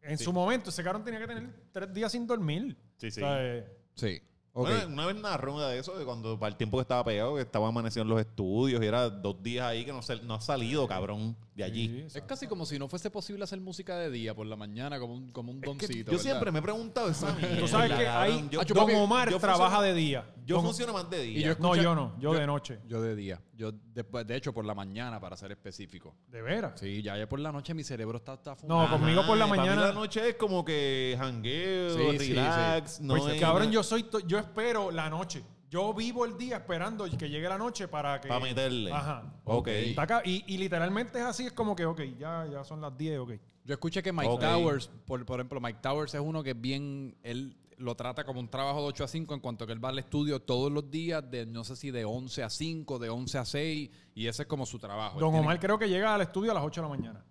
en Sí. su momento, ese cabrón tenía que tener tres días sin dormir. Sí, sí. O sea, eh, Sí. Ok. Bueno, una vez narró de eso, de cuando para el tiempo que estaba pegado, que estaba amaneciendo en los estudios y era dos días ahí que no, se, no ha salido, cabrón, de allí. sí, es casi como si no fuese posible hacer música de día por la mañana, como un, como un doncito. Yo ¿verdad? siempre me he preguntado esa mierda. Tú sabes que ahí Ah, Don Omar yo trabaja funciono- de día. Yo funciono más de día. Y yo No, yo no, yo, yo- de noche. Yo de día. Yo después, de hecho, por la mañana, para ser específico. ¿De veras? Sí, ya, ya por la noche mi cerebro está, está No, conmigo por la para mí mañana- la noche es como que jangueo, Sí, sí, relax. No Pues, es cabrón, nada- yo soy, to- yo espero la noche. Yo vivo el día esperando que llegue la noche para que. Para meterle. Ajá. Ok. Está acá, y, y literalmente es así, es como que, ok, ya, ya son las 10, ok. Yo escuché que Mike Ok. Towers, por, por ejemplo, Mike Towers es uno que es bien, él lo trata como un trabajo de 8 a 5 en cuanto que él va al estudio todos los días, de no sé si de 11 a 5, de 11 a 6, y ese es como su trabajo. Él Don tiene- Omar creo que llega al estudio a las 8 de la mañana.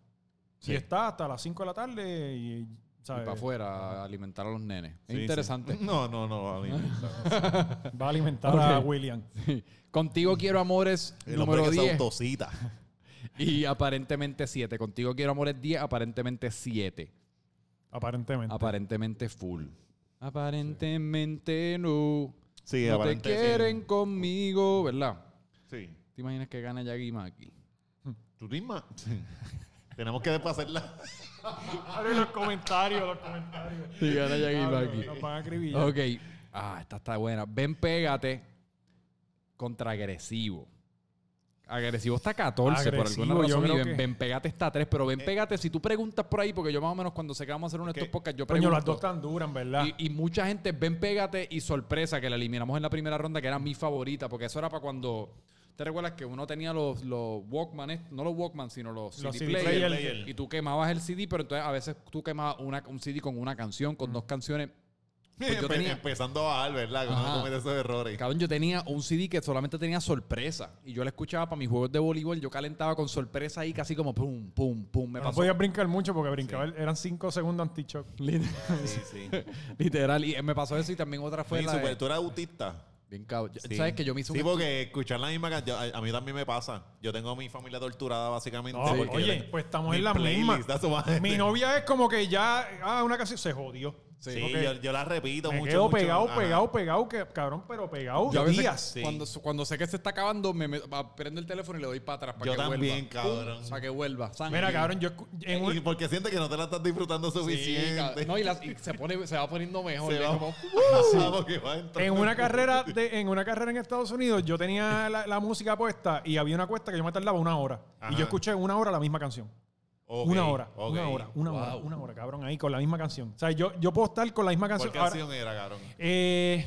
Sí. Y está hasta las 5 de la tarde y, y ¿sabes? para afuera a alimentar a los nenes. Es Sí, sí. interesante. No, no, no. A mí, va a alimentar a Ok. William. Contigo quiero amores el hombre número que se 10 autocita. y aparentemente 7. Contigo quiero amores 10, aparentemente 7. Aparentemente. Aparentemente full. Aparentemente no. Sí, no te sí. quieren conmigo, ¿verdad? Sí. ¿Te imaginas que gana Yagi Maki? ¿Tú misma? Sí. Tenemos que pasarla. Abre los comentarios, los comentarios. Sí, gana Yagi Ah, Maki. Nos van a acribillar. Ok. Ah, esta está buena. Ven, pégate contra agresivo. Está 14 por alguna yo razón. y ven, que- Ven Pégate está 3. Pero Eh. Ven Pégate, si tú preguntas por ahí, porque yo más o menos cuando sé que vamos a hacer uno de estos podcasts, yo Coño, pregunto. las dos tan duras, ¿verdad? Y, y mucha gente ven Pégate y Sorpresa, que la eliminamos en la primera ronda, que era mi favorita, porque eso era para cuando. ¿Te recuerdas que uno tenía los, los Walkman, no los Walkman, sino los, Los CD, CD player, player. y tú quemabas el CD, pero entonces a veces tú quemabas una, un CD con una canción, con dos canciones. Pues yo Empe- tenía- Empezando a bajar, ¿verdad? Que uno Ajá. comete esos errores. Cabrón, yo tenía un CD que solamente tenía sorpresa. Y yo la escuchaba para mis juegos de voleibol. Yo calentaba con sorpresa ahí, casi como pum, pum, pum. Me no pasó. podías brincar mucho porque brincaba, eran 5 segundos anti-shock. Sí, sí. Literal. Y me pasó eso y también otra fue Sí, la. super- de- tú eres autista. Bien cabrón. Sí. ¿Sabes que yo me hice Sí, un porque escuchar la misma canción, a, a mí también me pasa. Yo tengo a mi familia torturada, básicamente. No, oye, pues estamos mi en la playlist, misma. Mi novia es como que ya, ah, una canción se jodió. Sí, yo, yo la repito me mucho. quedo mucho. pegado, Ajá. pegado, pegado, que, cabrón, pero pegado Yo a veces, días. Sí. cuando, cuando sé que se está acabando, me, me- va- prendo el teléfono y le doy para atrás para Yo que también, vuelva. cabrón. Para que vuelva. Mira, cabrón, yo en un- Y porque siente que no te la estás disfrutando Sí, suficiente. cabrón. no, y, se, pone, se va poniendo mejor. Se va- como, Ah, va entrando. en una carrera de, en una carrera en Estados Unidos, yo tenía la, la música puesta y había una cuesta que yo me tardaba una hora. Ajá. Y yo escuché una hora la misma canción. Una hora, una hora, una hora, una hora, cabrón, ahí con la misma canción. O sea, yo, yo puedo estar con la misma ¿Cuál canción. Ahora, canción era, cabrón? eh,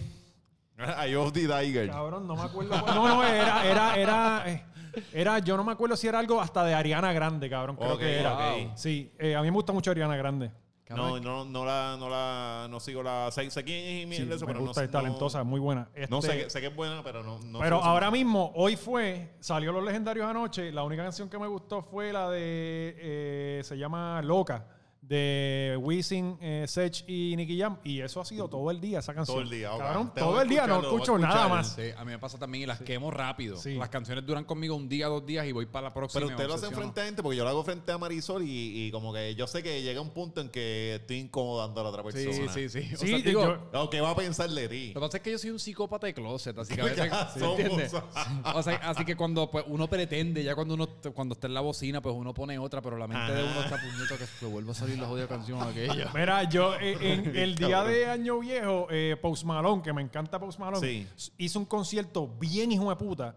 I of the Tiger. cabrón, no me acuerdo. cuál- No, no, era, era, era, eh, era, yo no me acuerdo si era algo hasta de Ariana Grande, cabrón, creo que era. Sí, eh, a mí me gusta mucho Ariana Grande. No, no, no la, no la, no sigo la, sé, sé quién es Sí, eso, me pero gusta, no, es talentosa, muy buena. No, no sé, Este, sé que es buena, pero no, no pero ahora mismo, hoy fue, salió Los Legendarios anoche. La única canción que me gustó fue la de, eh, se llama Loca, de Wisin, eh, Sech y Nicky Jam. Y eso ha sido todo el día, esa canción. Todo el día. Cabrón, todo el día, no escucho nada más. Sí, a mí me pasa también y las quemo rápido. Sí. Las canciones duran conmigo un día, dos días y voy para la próxima. Pero usted lo hace frente a gente porque yo lo hago frente a Marisol y, y como que yo sé que llega un punto en que estoy incomodando a la otra Sí, persona. sí, sí. O Sí, sea, digo, yo- O que va a pensar de ti. Lo que pasa es que yo soy un psicópata de closet, así que a ¿Qué veces, ¿sí entiendes? O sea, así que cuando pues, uno pretende, ya cuando uno cuando está en la bocina, pues uno pone otra, pero la mente de uno está puñeto que se vuelva a salir la jodida canción aquella. Mira, yo eh, en el día de Año Viejo, eh, Post Malone, que me encanta Post Malone, Sí. hizo un concierto bien hijo de puta.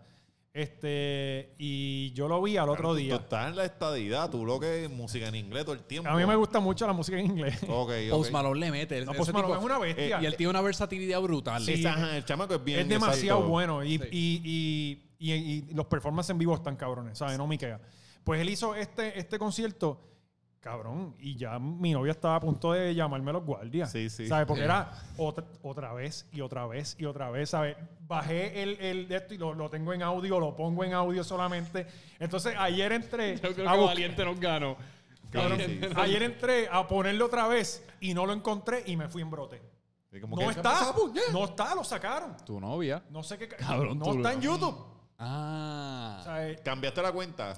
Este, y yo lo vi al otro Tú- día. Tú estás en la estadidad, tú lo que es música en inglés todo el tiempo. A mí me gusta mucho la música en inglés. Ok, ok. Post Malone le mete. No, Post Malone tipo- es una bestia. Y él tiene una versatilidad brutal. Sí, ajá, el chamaco es bien. es demasiado exacto. bueno. Y, Sí. y- y- y- y los performances en vivo están cabrones, ¿sabes? No me queda. Pues él hizo este, este concierto, cabrón, y ya mi novia estaba a punto de llamarme a los guardias. Sí, sí. ¿Sabes? Porque era otra, otra vez y otra vez y otra vez, ¿sabes? Bajé el, el de esto y lo, lo tengo en audio, lo pongo en audio solamente. Entonces ayer entré Yo creo a que buscar- Valiente nos ganó. cabrón, Sí, sí. ayer entré a ponerlo otra vez y no lo encontré y me fui en brote. Como No que- está, no está, lo sacaron. Tu novia. No sé qué. ca- Cabrón, no está lo- en YouTube. Ah. O sea, eh, ¿Cambiaste la cuenta?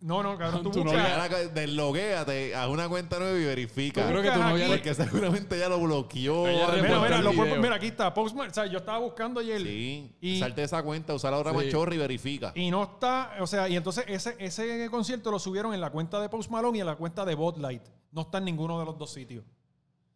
No, no, cabrón, tú Tu buscas- novia- Ahora, Desloguéate, haz una cuenta nueva y verifica. Yo creo que novia aquí- le- Porque seguramente ya lo bloqueó. Ella Mira, mira, lo mira, aquí está. Postman, o sea, yo estaba buscando ayer Sí. Y- Salte de esa cuenta, usa la otra Sí. machorra y verifica. y no está, o sea, y entonces ese, ese concierto lo subieron en la cuenta de Post Malone y en la cuenta de Bot Light. No está en ninguno de los dos sitios.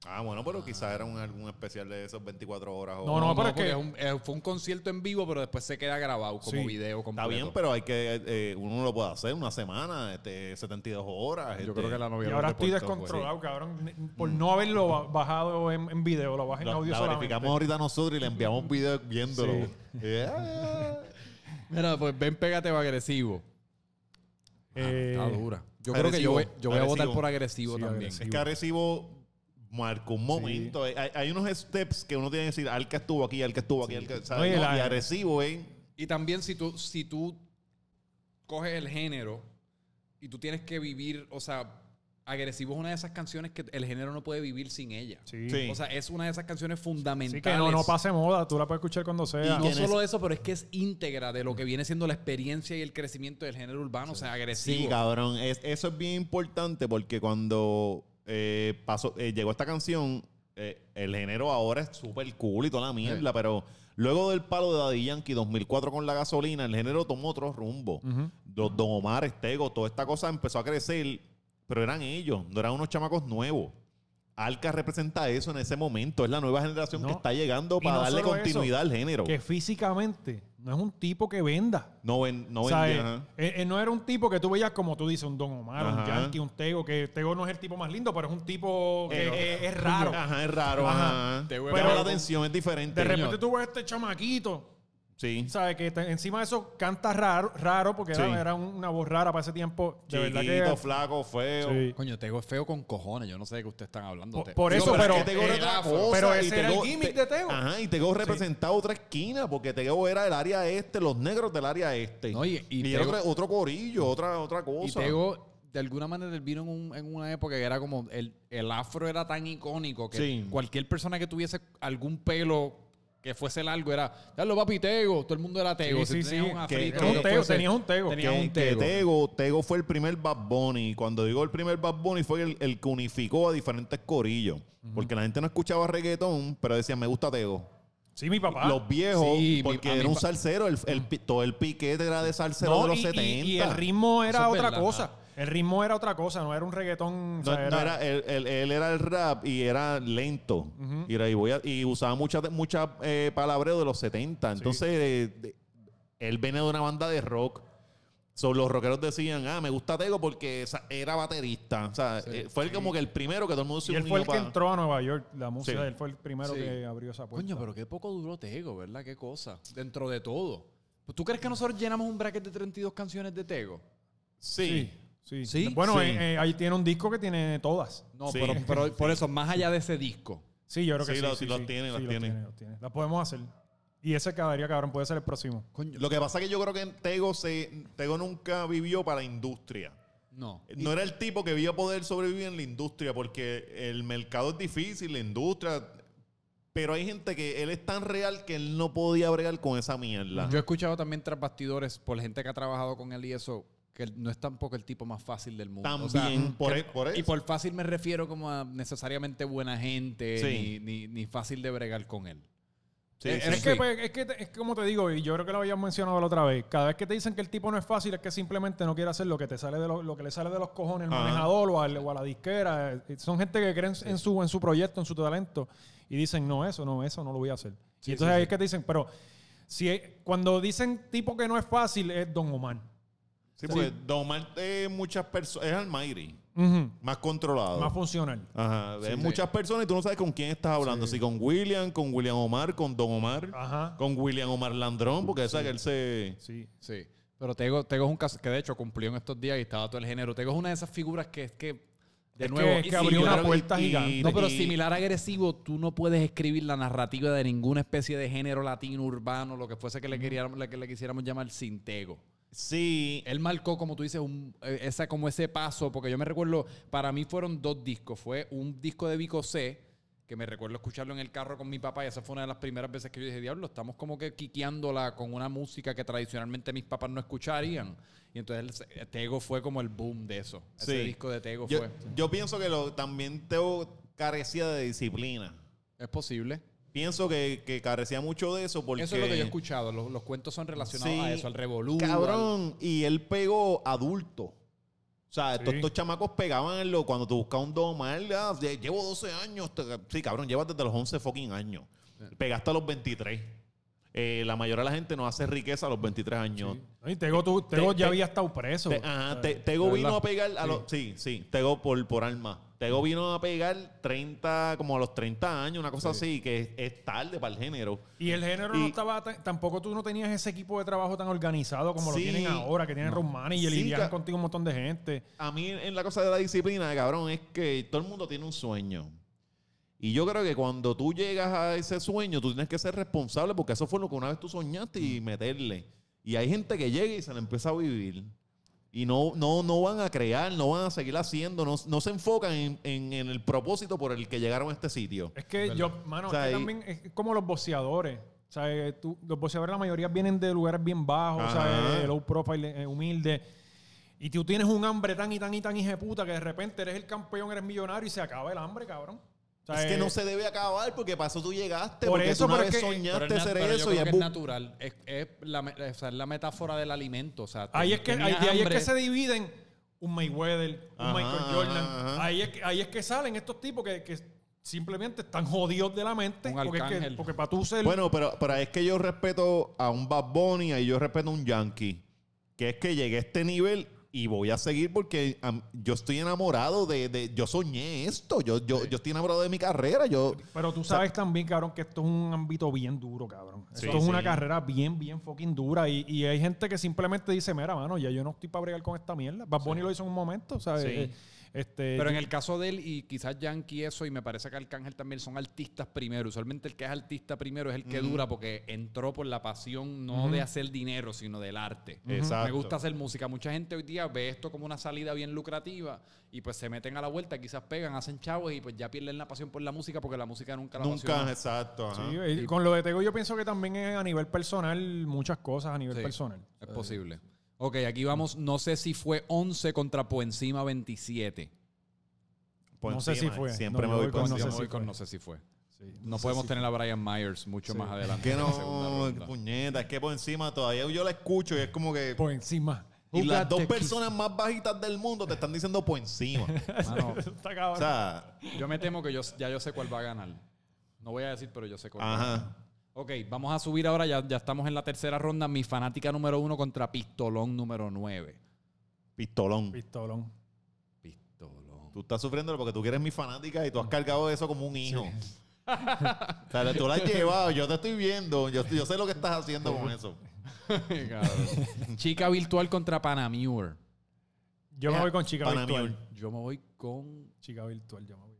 Ah, bueno, pero quizás era un, algún especial de esos 24 horas. o- No, no, pero es porque que- un- eh, fue un concierto en vivo, pero después se queda grabado como Sí. video Está completo. bien, pero hay que. eh, uno lo puede hacer una semana, este, 72 horas. Yo este. creo que la novia Y lo ahora estoy reportó, descontrolado, cabrón. Por no haberlo ba- bajado en, en video, lo bajé en Lo- audio la solamente. verificamos ahorita nosotros y le enviamos un video viéndolo. Yeah. Mira, pues ven, pégate agresivo. Eh, Está dura. Yo creo que yo voy, yo voy a votar por agresivo Sí, también. agresivo. Es que agresivo marcó un momento. Hay, hay unos steps que uno tiene que decir, Alca estuvo aquí, Alca estuvo aquí, ¿sabes? Oye, No, la- y agresivo, ¿eh? Y también si tú, si tú coges el género y tú tienes que vivir, o sea, agresivo es una de esas canciones que el género no puede vivir sin ella. Sí. Sí. O sea, es una de esas canciones fundamentales. que no, no pase moda, tú la puedes escuchar cuando sea. Y no solo eso, pero es que es íntegra de lo que viene siendo la experiencia y el crecimiento del género urbano. O sea, agresivo. Sí, cabrón. Es- eso es bien importante porque cuando eh, pasó, eh, llegó esta canción, eh, el género ahora es súper cool y toda la mierda, pero luego del palo de Daddy Yankee 2004 con la gasolina, el género tomó otro rumbo. Don, Don Omar, Estego, toda esta cosa empezó a crecer, pero eran ellos, no eran unos chamacos nuevos. Alca representa eso en ese momento. Es la nueva generación que está llegando para no darle continuidad eso, al género. Que físicamente no es un tipo que venda. No, ven, no O sea, vendía, eh, eh, eh, no era un tipo que tú veías como tú dices, un Don Omar, un. Yankee, un Tego, que Tego no es el tipo más lindo, pero es un tipo que es raro. Ajá, es raro. Ajá. Ajá. A- llama la Pero- atención, es diferente. De repente tú ves este chamaquito, Sí. ¿sabes? Que encima de eso canta raro, raro porque Sí. era, era un- una voz rara para ese tiempo. De verdad Chiquito, que. flaco, feo. Sí. Coño, Tego es feo con cojones. Yo no sé de qué ustedes están hablando. Por- eso, es pero- que Tego era otra afro. cosa, pero y ese era el gimmick te- de Tego. Ajá, y Tego representaba otra esquina, porque Tego era el área este, los negros del área este. No, y- y Tego- otro, otro corillo, otra, otra Y cosa. Tego, de alguna manera, él vino en, un- en una época que era como. El, el afro era tan icónico que Sí. cualquier persona que tuviese algún pelo que fuese largo era. Ya lo papi Tego. Todo el mundo era Tego. Sí, Si sí, tenías sí. un Que- que- un Tego, fuese, tenías un Tego. tenías que, un que Tego. Tego, fue el primer Bad Bunny. Cuando digo el primer Bad Bunny fue el, el que unificó a diferentes corillos. Porque la gente no escuchaba reggaetón, pero decían, me gusta Tego. Sí, mi papá. Los viejos, Sí, porque mi era un salsero, el, el todo el piquete era de salsero No, de los y, y- 70. y el ritmo era es otra verdad. cosa. El ritmo era otra cosa, no era un reggaetón. o No, era, él, él- él era el rap y era lento. y, era- y voy a- y usaba mucha, mucha eh, palabreo de los 70. Entonces, eh, de- él viene de una banda de rock. So, los rockeros decían, ah, me gusta Tego porque era baterista. O sea, eh, fue el como que el primero que todo el mundo se Y él unió fue el que entró a Nueva York. La música Sí. de él fue el primero Sí. que abrió esa puerta. Coño, pero qué poco duró Tego, ¿verdad? Qué cosa. Dentro de todo. ¿Tú crees que nosotros llenamos un bracket de 32 canciones de Tego? Sí. Sí. ¿Sí? Bueno, Sí. eh, eh, ahí tiene un disco que tiene todas. No, Sí. pero, pero por eso, más allá de ese disco. Sí, yo creo que Sí, sí. los- sí, los sí. tiene, Sí, los tiene. los tiene. Las podemos hacer. Y ese quedaría, cabrón, puede ser el próximo. Coño, Lo que pasa es que yo creo que Tego, se, Tego nunca vivió para la industria. no. No era el tipo que iba a poder sobrevivir en la industria porque el mercado es difícil, la industria. Pero hay gente que él es tan real que él no podía bregar con esa mierda. Yo he escuchado también tras bastidores por gente que ha trabajado con él y eso, que no es tampoco el tipo más fácil del mundo. O sea, También, por, que- e- por Y eso. por fácil me refiero como a necesariamente buena gente, Sí. ni, ni, ni fácil de bregar con él. Sí, Eh, sí, es, sí. que, pues, es que, es como te digo, y yo creo que lo habíamos mencionado la otra vez, cada vez que te dicen que el tipo no es fácil es que simplemente no quiere hacer lo que te sale de lo, lo que le sale de los cojones al manejador o, al- o a la disquera. Eh, Son gente que creen en su, en su proyecto, en su talento, y dicen, no, eso, no, eso no lo voy a hacer. Sí, y entonces sí, ahí sí. es que te dicen, pero si hay- cuando dicen tipo que no es fácil, es Don Omar. Sí, porque Don Omar es muchas personas, es Almighty, Ujú. más controlado. Más funcional. Ajá, es sí. muchas personas y tú no sabes con quién estás hablando. Si con William, con William Omar, con Don Omar, Ajá. con William Omar Landrón, porque esa que él se... Sí. Sí. Pero Tego, Tego es un caso que de hecho cumplió en estos días y estaba todo el género. Tego es una de esas figuras que es que, de Es nuevo, que- es que abrió similar- una puerta y- gigante. No, pero y- similar agresivo, tú no puedes escribir la narrativa de ninguna especie de género latino, urbano, lo que fuese que le, queríamos, le, que le quisiéramos llamar sin Tego. Sí, Él marcó, como tú dices, un, eh, esa, como ese paso, porque yo me recuerdo, para mí fueron dos discos. Fue un disco de Vico C, que me recuerdo escucharlo en el carro con mi papá, y esa fue una de las primeras veces que yo dije, diablo, estamos como que quiqueándola con una música que tradicionalmente mis papás no escucharían. Y entonces el- Tego fue como el boom de eso. Ese Sí. disco de Tego yo, fue. yo pienso que lo, también Teo carecía de disciplina. Es posible. Pienso que, que carecía mucho de eso porque... Eso es lo que yo he escuchado. Los, los cuentos son relacionados Sí, a eso, al revolú. Cabrón, y él pegó adulto. O sea, estos, Sí. estos chamacos pegaban en lo cuando tú buscas un Don Omar, ah, lle- llevo 12 años. te- Sí, cabrón, llevas desde los 11 fucking años. Pegaste a los 23. Eh, la mayoría de la gente no hace riqueza a los 23 años. Y Tego, tú- Tego Te- ya te- había estado preso. Te- ajá, te- Tego ¿De vino a pegar a los. Sí, sí, Tego por, por alma. Tego vino a pegar 30, como a los 30 años, una cosa así, que es, es tarde para el género. Y el género no estaba, tampoco tú no tenías ese equipo de trabajo tan organizado como Sí. lo tienen ahora, que tienen manager Sí, y ca- contigo un montón de gente. A mí, en la cosa de la disciplina, cabrón, es que todo el mundo tiene un sueño. Y yo creo que cuando tú llegas a ese sueño, tú tienes que ser responsable porque eso fue lo que una vez tú soñaste y meterle. Y hay gente que llega y se la empieza a vivir. Y no, no, no van a crear, no van a seguir haciendo, no, no se enfocan en, en- en el propósito por el que llegaron a este sitio. Es que yo, mano, O sea, es que y- también es como los boxeadores. O sea, eh, tú- los boxeadores la mayoría vienen de lugares bien bajos, o sea, eh, low profile, eh, humilde. Y tú tienes un hambre tan y tan y tan hijeputa que de repente eres el campeón, eres millonario y se acaba el hambre, cabrón. O sea, Es que eh, no se debe acabar porque para eso tú llegaste. Por porque eso, tú una vez que- soñaste ser pero yo eso y es que es bu- natural. Es, es la, me- o sea, es la metáfora del alimento. O sea, Ahí tú es que, ahí, ahí es que se dividen un Mayweather, un Ajá, Michael Jordan. ajá. Ahí, es que, ahí es que salen estos tipos que, que simplemente están jodidos de la mente. Un porque, es que, arcángel. porque para tú ser... Bueno, pero, pero es que yo respeto a un Bad Bunny y yo respeto a un Yankee. Que es que llegué a este nivel y voy a seguir porque yo estoy enamorado de, de- Yo soñé esto. Yo, yo, yo estoy enamorado de mi carrera. Yo... Pero tú sabes también, cabrón, que esto es un ámbito bien duro, cabrón. Sí, esto es una carrera bien, bien fucking dura. Y, y hay gente que simplemente dice, mira, mano, ya yo no estoy para bregar con esta mierda. Bad Bunny lo hizo en un momento, ¿sabes? Eh, Este, Pero en el caso de él y quizás Yankee eso, y me parece que Arcángel también son artistas primero. Usualmente el que es artista primero es el que dura porque entró por la pasión no de hacer dinero, sino del arte. Exacto. Me gusta hacer música. Mucha gente hoy día ve esto como una salida bien lucrativa y pues se meten a la vuelta, quizás pegan, hacen chavos y pues ya pierden la pasión por la música porque la música nunca la Nunca, exacto. ajá. Sí, y con lo de Tego yo pienso que también es a nivel personal, muchas cosas a nivel Sí. personal. Es posible. Ok, aquí vamos. No sé si fue 11 contra por encima 27. Por No sé encima, si fue. Siempre No, me voy voy por con no sé si con fue. no sé si fue. Sí. No podemos tener a Brian Myers mucho más adelante. Que la segunda no, puñeta, es que por encima todavía yo la escucho y es como que. Por encima. Y las dos personas más bajitas del mundo te están diciendo por encima. Mano, Está cabrón. o sea, yo me temo que yo, ya yo sé cuál va a ganar. No voy a decir, pero yo sé cuál va a ganar. Ok, vamos a subir ahora. Ya, ya estamos en la tercera ronda. Mi fanática número uno contra Pistolón número 9. Pistolón. Pistolón. Pistolón. Tú estás sufriendo porque tú quieres mi fanática y tú has cargado eso como un hijo. o sea, tú la has llevado, yo te estoy viendo, yo, yo sé lo que estás haciendo con eso. Chica virtual contra Panamure. Yo me voy con chica Panamure. virtual. Yo me voy con. Chica virtual, yo me voy.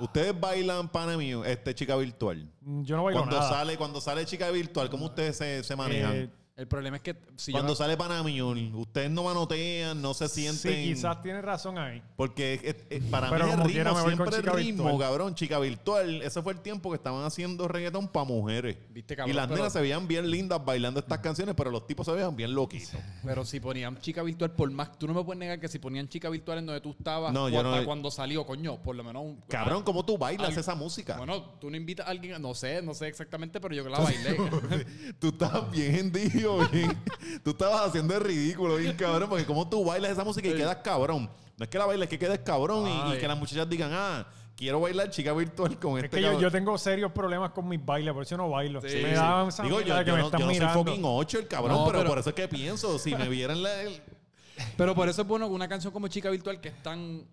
Ustedes bailan pana mío, este chica virtual. Mm, Yo no bailo Cuando nada. sale, cuando sale chica virtual, ¿cómo ustedes se, se manejan? Eh, El problema es que si cuando sale pana mío, ustedes no manotean, no se sienten. sí, quizás tiene razón ahí. Porque es- es- es- para Pero mí el ritmo, siempre el ritmo, virtual. cabrón, chica virtual. Ese fue el tiempo que estaban haciendo reggaetón para mujeres. Viste, y cabrón, las pero- nenas se veían bien lindas bailando estas canciones, pero los tipos se veían bien loquitos. Pero si ponían chica virtual, por más. Tú no me puedes negar que si ponían chica virtual en donde tú estabas, No, yo cuando salió, coño, por lo menos un. Cabrón, ¿cómo tú bailas Al- esa música? Bueno, tú no invitas a alguien, no sé, no sé exactamente, pero yo que la bailé. tú estabas bien hendido, bien. tú estabas haciendo el ridículo, bien cabrón, porque como tú bailas esa música y quedas cabrón. No es que la bailes, es que quedes cabrón y- que las muchachas digan, ah, quiero bailar chica virtual con Es este que yo, yo tengo serios problemas con mis bailes, por eso no bailo. Sí, me sí. da esa Digo, yo, que yo me no, están yo no soy mirando. fucking 8 el cabrón, No, pero, pero- por eso es que pienso, si me vieran la, el- Pero por eso es bueno que una canción como Chica Virtual que es tan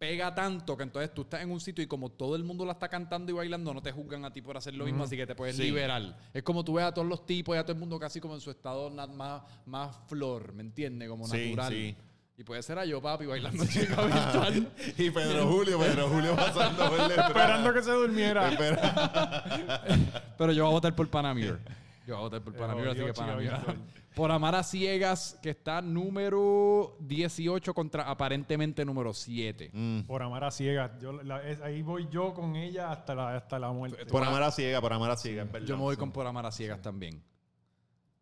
pega tanto que entonces tú estás en un sitio y como todo el mundo la está cantando y bailando, no te juzgan a ti por hacer lo mismo, así que te puedes Sí. liberar. Es como tú ves a todos los tipos y a todo el mundo casi como en su estado más, más flor, ¿me entiendes? Como Sí, natural. sí. Y puede ser a yo, papi, bailando Chica Virtual. y Pedro Julio, Pedro Julio pasando por detrás. Esperando que se durmiera. Espera. Pero yo voy a votar por Panamir. Yo voy a votar por Eh, Panamir, así que Panamir. Por Amar a Ciegas, que está número 18 contra aparentemente número 7. Mm. Por amar a ciegas. Yo, la- es- ahí voy yo con ella hasta la, hasta la muerte. Por amar a ciega, por amar a ciega, es verdad. Yo me voy con Por Amar a Ciegas también.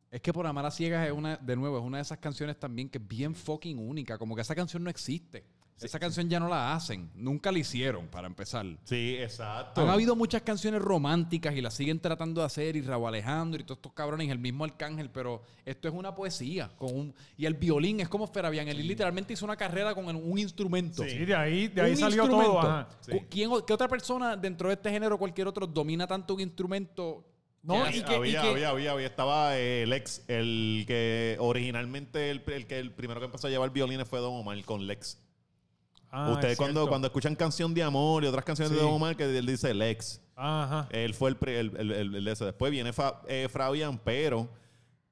Es que Por Amar a Ciegas es una, de nuevo, es una de esas canciones también que es bien fucking única. Como que esa canción no existe. Esa canción ya no la hacen. Nunca la hicieron, para empezar. Sí, exacto. Han habido muchas canciones románticas y las siguen tratando de hacer y Raúl Alejandro y todos estos cabrones y el mismo Arcángel, pero esto es una poesía. Con un, y el violín es como Ferabian. Él literalmente hizo una carrera con un instrumento. Sí, de ahí, de ahí Un salió todo. ajá. Cu- ¿Quién ¿Qué otra persona dentro de este género o cualquier otro domina tanto un instrumento? No, que- y que- había, que- había, había, había. Estaba eh, Lex, el que originalmente, el, el que el primero que empezó a llevar violines fue Don Omar con Lex. Ah, Ustedes es cuando, cierto. cuando escuchan Canción de Amor y otras canciones de. Don Omar, que él dice Lex. Ajá. Él fue el, pre- el, el, el- el de ese. Después viene Fa- eh, Fabián, pero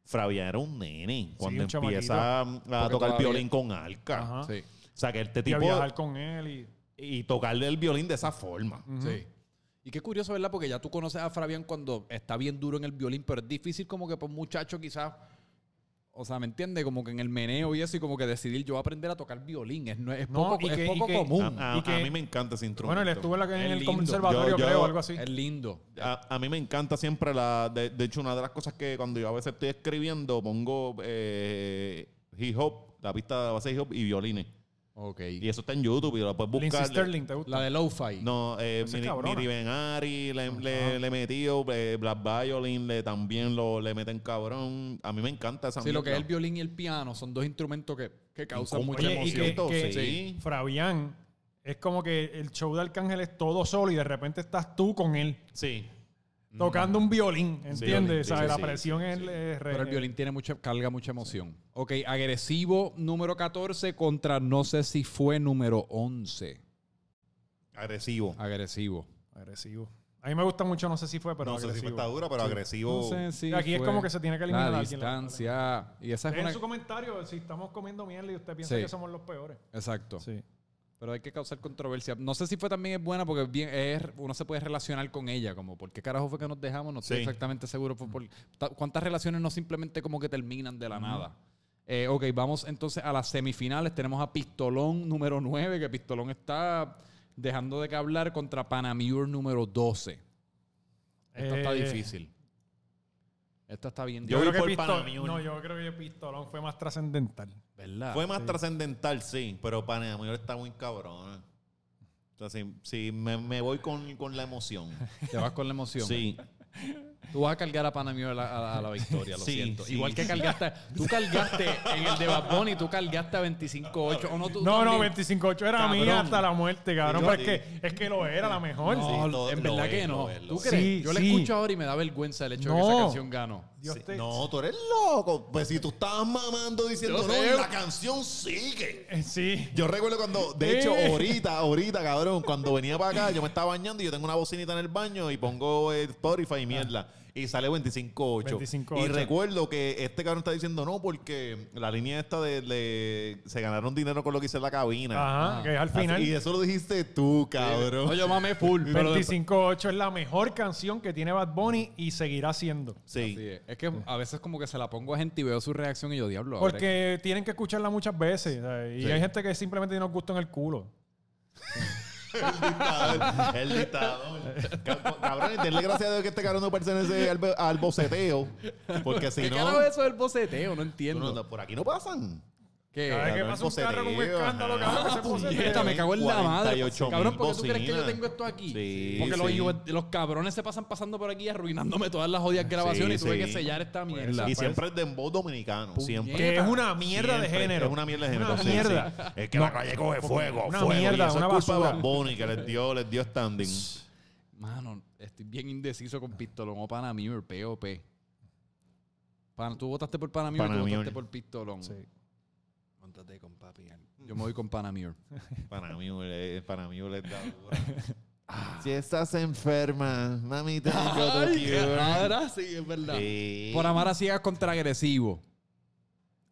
Fabián era un nene cuando un empieza a, tocar todavía- violín con arca. Ajá. Sí, O sea, que este Y a tipo... viajar con él y... Y tocarle el violín de esa forma. sí. Y qué curioso, ¿verdad? Porque ya tú conoces a Fabián cuando está bien duro en el violín, pero es difícil como que para un muchacho quizás... O sea, ¿me entiendes? Como que en el meneo y eso, y como que decidir yo voy a aprender a tocar violín. Es, no, es No, poco, y es que- y poco que- común. A, a- Y que- a mí me encanta ese instrumento. Bueno, él estuvo en, la- en Es el lindo. conservatorio, Yo- yo- creo, algo así. Es lindo. A, a mí me encanta siempre la. De, de hecho, una de las cosas que cuando yo a veces estoy escribiendo, pongo eh, hip hop, la pista de base de hip hop y violines. Ok. Y eso está en YouTube y lo puedes buscar. Sterling, ¿te gusta? La de Lo-Fi. No, eh, Esa es Miri, cabrona. Miri Ben Ari le, le, le metió, eh, Black Violin le, también lo, le meten cabrón. A mí me encanta esa Sí, lo que es mierda. el violín y el piano son dos instrumentos que, que causan Oye, mucha Oye, y emoción. que, que sí. Fabián es como que el show de Arcángel es todo solo y de repente estás tú con él Sí. Tocando un violín, violín, ¿entiendes? sí, ¿Sabes? sí, la presión sí, es, sí. es re- Pero el violín tiene mucha, carga mucha emoción. Ok, agresivo número 14 contra no sé si fue número 11. Agresivo. Agresivo. agresivo. A mí me gusta mucho, no sé si fue, pero no sé si agresivo. fue dura, pero agresivo. No sé si Aquí es como que se tiene que eliminar La la distancia. Y esa es Dejen una... su comentario si estamos comiendo mierda y usted piensa Sí. que somos los peores. Exacto. Sí. Pero hay que causar controversia. No sé si fue también es buena porque bien es, uno se puede relacionar con ella, como por qué carajo fue que nos dejamos, no estoy Sí. exactamente seguro. Por, por- ta- ¿Cuántas relaciones no simplemente como que terminan de la nada? Eh, ok, vamos entonces a las semifinales. Tenemos a Pistolón número 9, que Pistolón está dejando de que hablar contra Panamure número 12. Esta está Eh, difícil. Esta está bien Yo Yo, creo que por Pistol- Panamá. No, yo creo que Pistolón fue más trascendental. ¿verdad? Fue más trascendental, sí, pero para mí está muy cabrón. O sea, sí, sí, me, me voy con, con la emoción. Te vas con la emoción. Sí. Tú vas a cargar a Panamio a la, a- a la victoria, lo Sí, siento. sí. Igual que cargaste, tú cargaste en el de Bad Bunny, tú cargaste a 25-8. ¿o no, tú No, no, también? 25-8 era Cabrón. mía hasta la muerte, cabrón. Sí, pero sí. es, que, es que lo era la mejor. No, Sí, lo- en lo verdad es, que no. lo es, lo ¿Tú es. crees? Sí, Yo la escucho ahora y me da vergüenza el hecho de que esa canción ganó. Dios Sí. te- No, tú eres loco. Pues si tú estabas mamando diciendo, Yo no, sé. la canción sigue. Eh, Sí. Yo recuerdo cuando, de hecho, Eh. ahorita, ahorita, cabrón, cuando venía para acá, yo me estaba bañando y yo tengo una bocinita en el baño y pongo eh, Spotify y mierda. Y sale 25.8. 25.8. Y recuerdo que este cabrón está diciendo no, porque la línea esta de, de- se ganaron dinero con lo que hice en la cabina. Ajá, Ah. que es al Así- final. y eso lo dijiste tú, cabrón. No, yo mamé full. pero después- 25-8 es la mejor canción que tiene Bad Bunny y seguirá siendo. Sí. Sí, es. Es que a veces como que se la pongo a gente y veo su reacción y yo, diablo. Porque tienen que escucharla muchas veces. ¿sabes? Y Sí. hay gente que simplemente tiene gusto en el culo. El dictador. El dictador. Cab- Cabrón, denle gracias a Dios que este cabrón no pertenece al, al boceteo. Porque si ¿Qué no, carajo es eso del boceteo? No entiendo. no- por aquí no pasan. ¿Qué? Cada vez que pasa un carro con un escándalo, que se puso Puñeta, me cago en la madre. 48 Cabrón, ¿por qué tú crees que yo tengo esto aquí? Sí, Porque los, sí. hijos- los cabrones se pasan pasando por aquí arruinándome todas las jodidas grabaciones Sí, y tuve sí. que sellar esta mierda. esa- Y pues. siempre es dembow dominicano. Siempre. Que es una mierda de Siempre. género. Es una mierda de género. Una sí, mierda. sí. Es que la calle coge fuego. Una fuego. mierda, y eso una es culpa de basura. Bad Bunny que les dio, les dio standing. Mano, estoy bien indeciso con Pistolón o Panamure, POP. Pan, tú votaste por Panamure, tú votaste por Pistolón. Sí. Móntate con papi. Yo me voy con Panamure. Eh, da duro. Si estás enferma, mami, tu cure. Ahora sí, es verdad. Sí. Por amar a ciegas contra agresivo.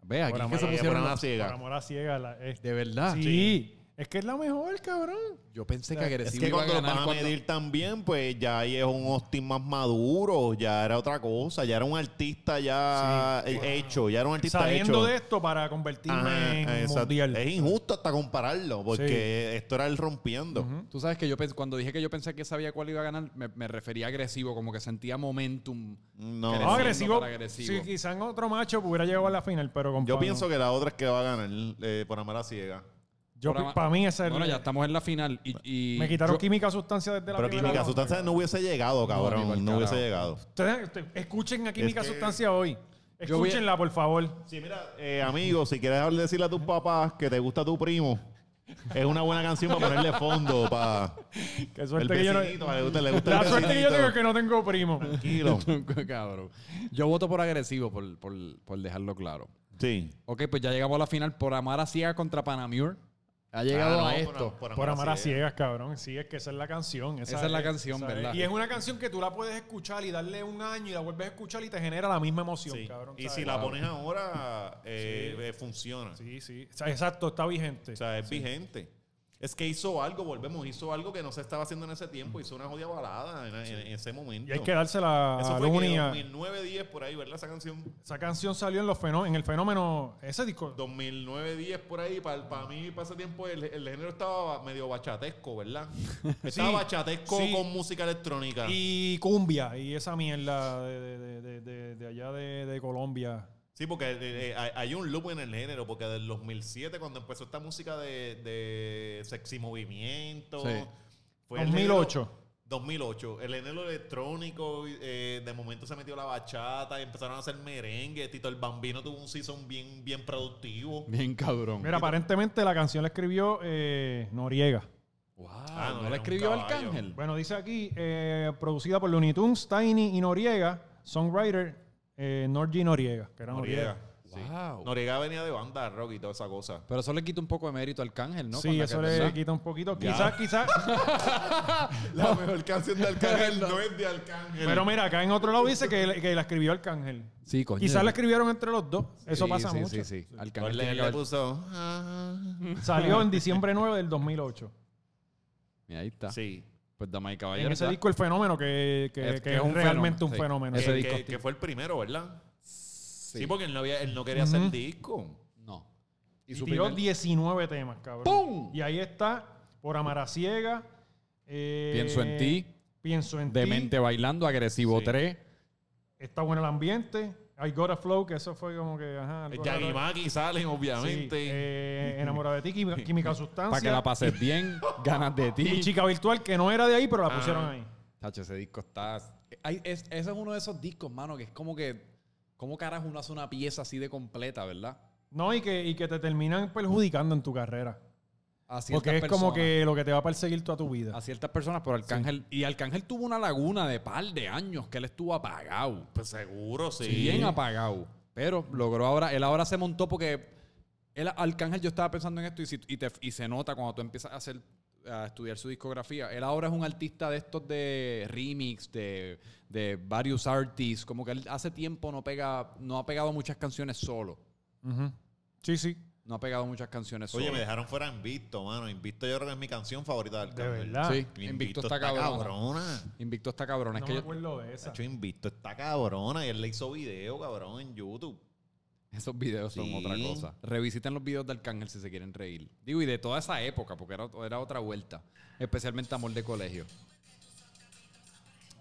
Ve, aquí Por es que amar se a- pusieron las-. Por amor a ciega. la- es- De verdad. sí. Es que es la mejor, cabrón. Yo pensé que Es agresivo que iba a cuando lo van a cuando- medir también, pues ya ahí es un Austin más maduro, ya era otra cosa, ya era un artista ya Sí, hecho, ya era un artista Saliendo hecho. de esto para convertirme Ajá, en exacto. mundial. Es injusto hasta compararlo, porque esto era el rompiendo. Ujú. Tú sabes que yo cuando dije que yo pensé que sabía cuál iba a ganar, me, me refería a agresivo, como que sentía momentum. No, No, agresivo. agresivo. Sí, quizá en otro macho hubiera llegado a la final, pero con yo pienso que la otra es que va a ganar eh, por amar a ciega. Yo, para mí ese es Bueno, el- ya estamos en la final y... y Me quitaron yo- química sustancia desde la Pero primera Química ronda. Sustancia no hubiese llegado, cabrón. No, hubiese llegado. Ustedes, ustedes escuchen a Química que- Sustancia hoy. Escúchenla, por favor. Sí, mira, eh, amigo, si quieres decirle a tus papás que te gusta tu primo, es una buena canción para ponerle fondo para Qué el suerte que yo no. le gusta, le gusta el La suerte que yo tengo es que no tengo primo. Tranquilo. Cabrón. Yo voto por agresivo, por, por, por dejarlo claro. Sí. Ok, pues ya llegamos a la final por amar a ciega contra Panamure. Ha llegado a por- esto. Por amar a ciegas, cabrón. Sí, es que esa es la canción. Esa es la canción, ¿verdad? Y es una canción que tú la puedes escuchar y darle un año y la vuelves a escuchar y te genera la misma emoción, Sí. cabrón. Y ¿sabes? si la pones ahora, eh, eh, funciona. Sí, sí. O sea, exacto, está vigente. O sea, es vigente. Es que hizo algo, volvemos, hizo algo que no se estaba haciendo en ese tiempo. Hizo una jodida balada en, en- en ese momento. y hay que dársela Eso fue que Luni. a- 2009, 10 por ahí, ¿verdad? Esa canción. Esa canción salió en, los fenó- en el fenómeno. Ese disco. 2009, 10 por ahí. Para, para mí, para ese tiempo, el, el género estaba medio bachatesco, ¿verdad? Estaba bachatesco sí. con música electrónica. Y cumbia. Y esa mierda de, de- de- de- de- de allá de, de Colombia. Sí, porque eh, eh, hay- un loop en el género, porque del 2007, cuando empezó esta música de, de sexy movimiento, Sí. fue el 2008. género- 2008. El género electrónico, eh, de momento se metió la bachata y empezaron a hacer merengue. Tito el Bambino tuvo un season bien, bien productivo. Bien cabrón. Mira, aparentemente la canción la escribió eh, Noriega. Wow, Ah, no, ¿no un escribió. Arcángel? Bueno, dice aquí, eh, producida por Looney Tunes, Tiny y Noriega, songwriter eh, Norgy Noriega, que era Noriega. Noriega. Sí. Wow. Noriega venía de banda rock y toda esa cosa. Pero eso le quita un poco de mérito a Arcángel, ¿no? sí, eso le quita un poquito. Quizás, quizás. La mejor canción de Arcángel no es de Arcángel. pero mira, acá en otro lado dice que, que la escribió Arcángel. Sí, coño. Quizás la escribieron entre los dos. Eso Sí, pasa sí, mucho. Sí, sí, Arcángel Pues tiene le, que le haber- puso. ah. Salió en diciembre 9 del 2008. Mira, ahí está. Sí. Pues damas y En ese disco El Fenómeno, que, que- Es- que que es, es un realmente fenómeno, un sí. fenómeno. Ese Que, disco que- fue el primero, ¿verdad? Sí, Sí. porque él no, había, él no quería hacer disco. No. Y su tiró primer- 19 temas, cabrón. ¡Pum! Y ahí está, Por Amar a Ciega. eh, Pienso en ti. Pienso en ti. Demente bailando, agresivo Sí. 3. Está bueno el ambiente. I Got a Flow, que eso fue como que, ajá. Yagimaki salen, Sí, obviamente. eh, enamorado de ti, química, química sustancia. Para que la pases bien, ganas de Y ti. chica virtual, que no era de ahí, pero la Ah. pusieron ahí. Tacho, ese disco está. Hay- es- ese es uno de esos discos, mano, que es como que. ¿Cómo carajo uno hace una pieza así de completa, verdad? No, y que, y que te terminan perjudicando en tu carrera. A ciertas Porque es como que lo que te va a perseguir toda tu vida. A ciertas personas, pero Arcángel. Y Arcángel tuvo una laguna de par de años que él estuvo apagado. Pues seguro, sí. Bien apagado. Pero logró ahora. Él ahora se montó porque. Él, Arcángel, yo estaba pensando en esto y, si- y, te- y se nota cuando tú empiezas a hacer a estudiar su discografía. Él ahora es un artista de estos de remix, de, de varios artists. Como que él hace tiempo no pega, no ha pegado muchas canciones solo. Sí, sí. No ha pegado muchas canciones solo. Oye, me dejaron fuera Invicto, mano. Invicto yo creo que es mi canción favorita del De Arcángel. verdad. Sí, Invicto está cabrona. cabrona. Invicto está cabrón. Es No que me yo- acuerdo de esa. Hecho, Invicto está cabrona. Y él le hizo video, cabrón, en YouTube. esos videos son Sí. otra cosa. Revisiten los videos de Arcángel si se quieren reír. Digo, y de toda esa época, porque era, era otra vuelta. Especialmente Amor de Colegio.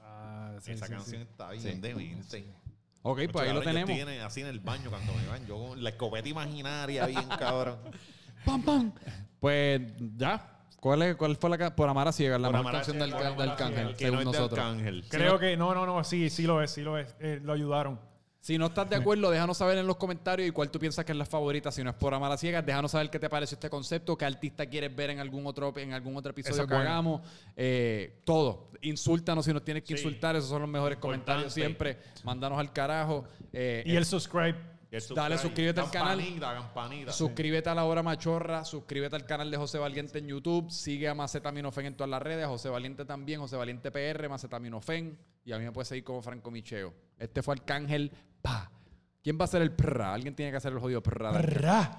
Ah, sí, Esa sí, canción sí. está bien demente. Ok, pues ahí lo tenemos. estoy en- así en el baño cuando me van. Yo con la escopeta imaginaria, bien cabrón. ¡Pam, pam! Pues ya. ¿Cuál, es, ¿Cuál fue la Por Amar a Ciegas, la Por mejor canción del, del a Arcángel, según no nosotros? Creo que, no, no, no, sí, sí lo es, sí lo es. Eh, lo ayudaron. Si no estás de acuerdo, déjanos saber en los comentarios y cuál tú piensas que es la favorita. Si no es por Amar a Ciegas, déjanos saber qué te parece este concepto, qué artista quieres ver en algún otro, en algún otro episodio que hagamos. Eh, todo. Insúltanos si nos tienes que Sí. insultar. Esos son los mejores comentarios siempre. Mándanos al carajo. Eh, Y el subscribe. Y el Dale, subscribe, suscríbete al canal. Campanita, campanita. Suscríbete a La Hora Machorra, suscríbete al canal de José Valiente en YouTube, sigue a Macetaminofen en todas las redes, José Valiente también, José Valiente PR, Macetaminofen, y a mí me puedes seguir como Franco Micheo. Este fue Arcángel ¿Quién va a ser el prra? Alguien tiene que hacer el jodido prra. de Arcángel. Ra.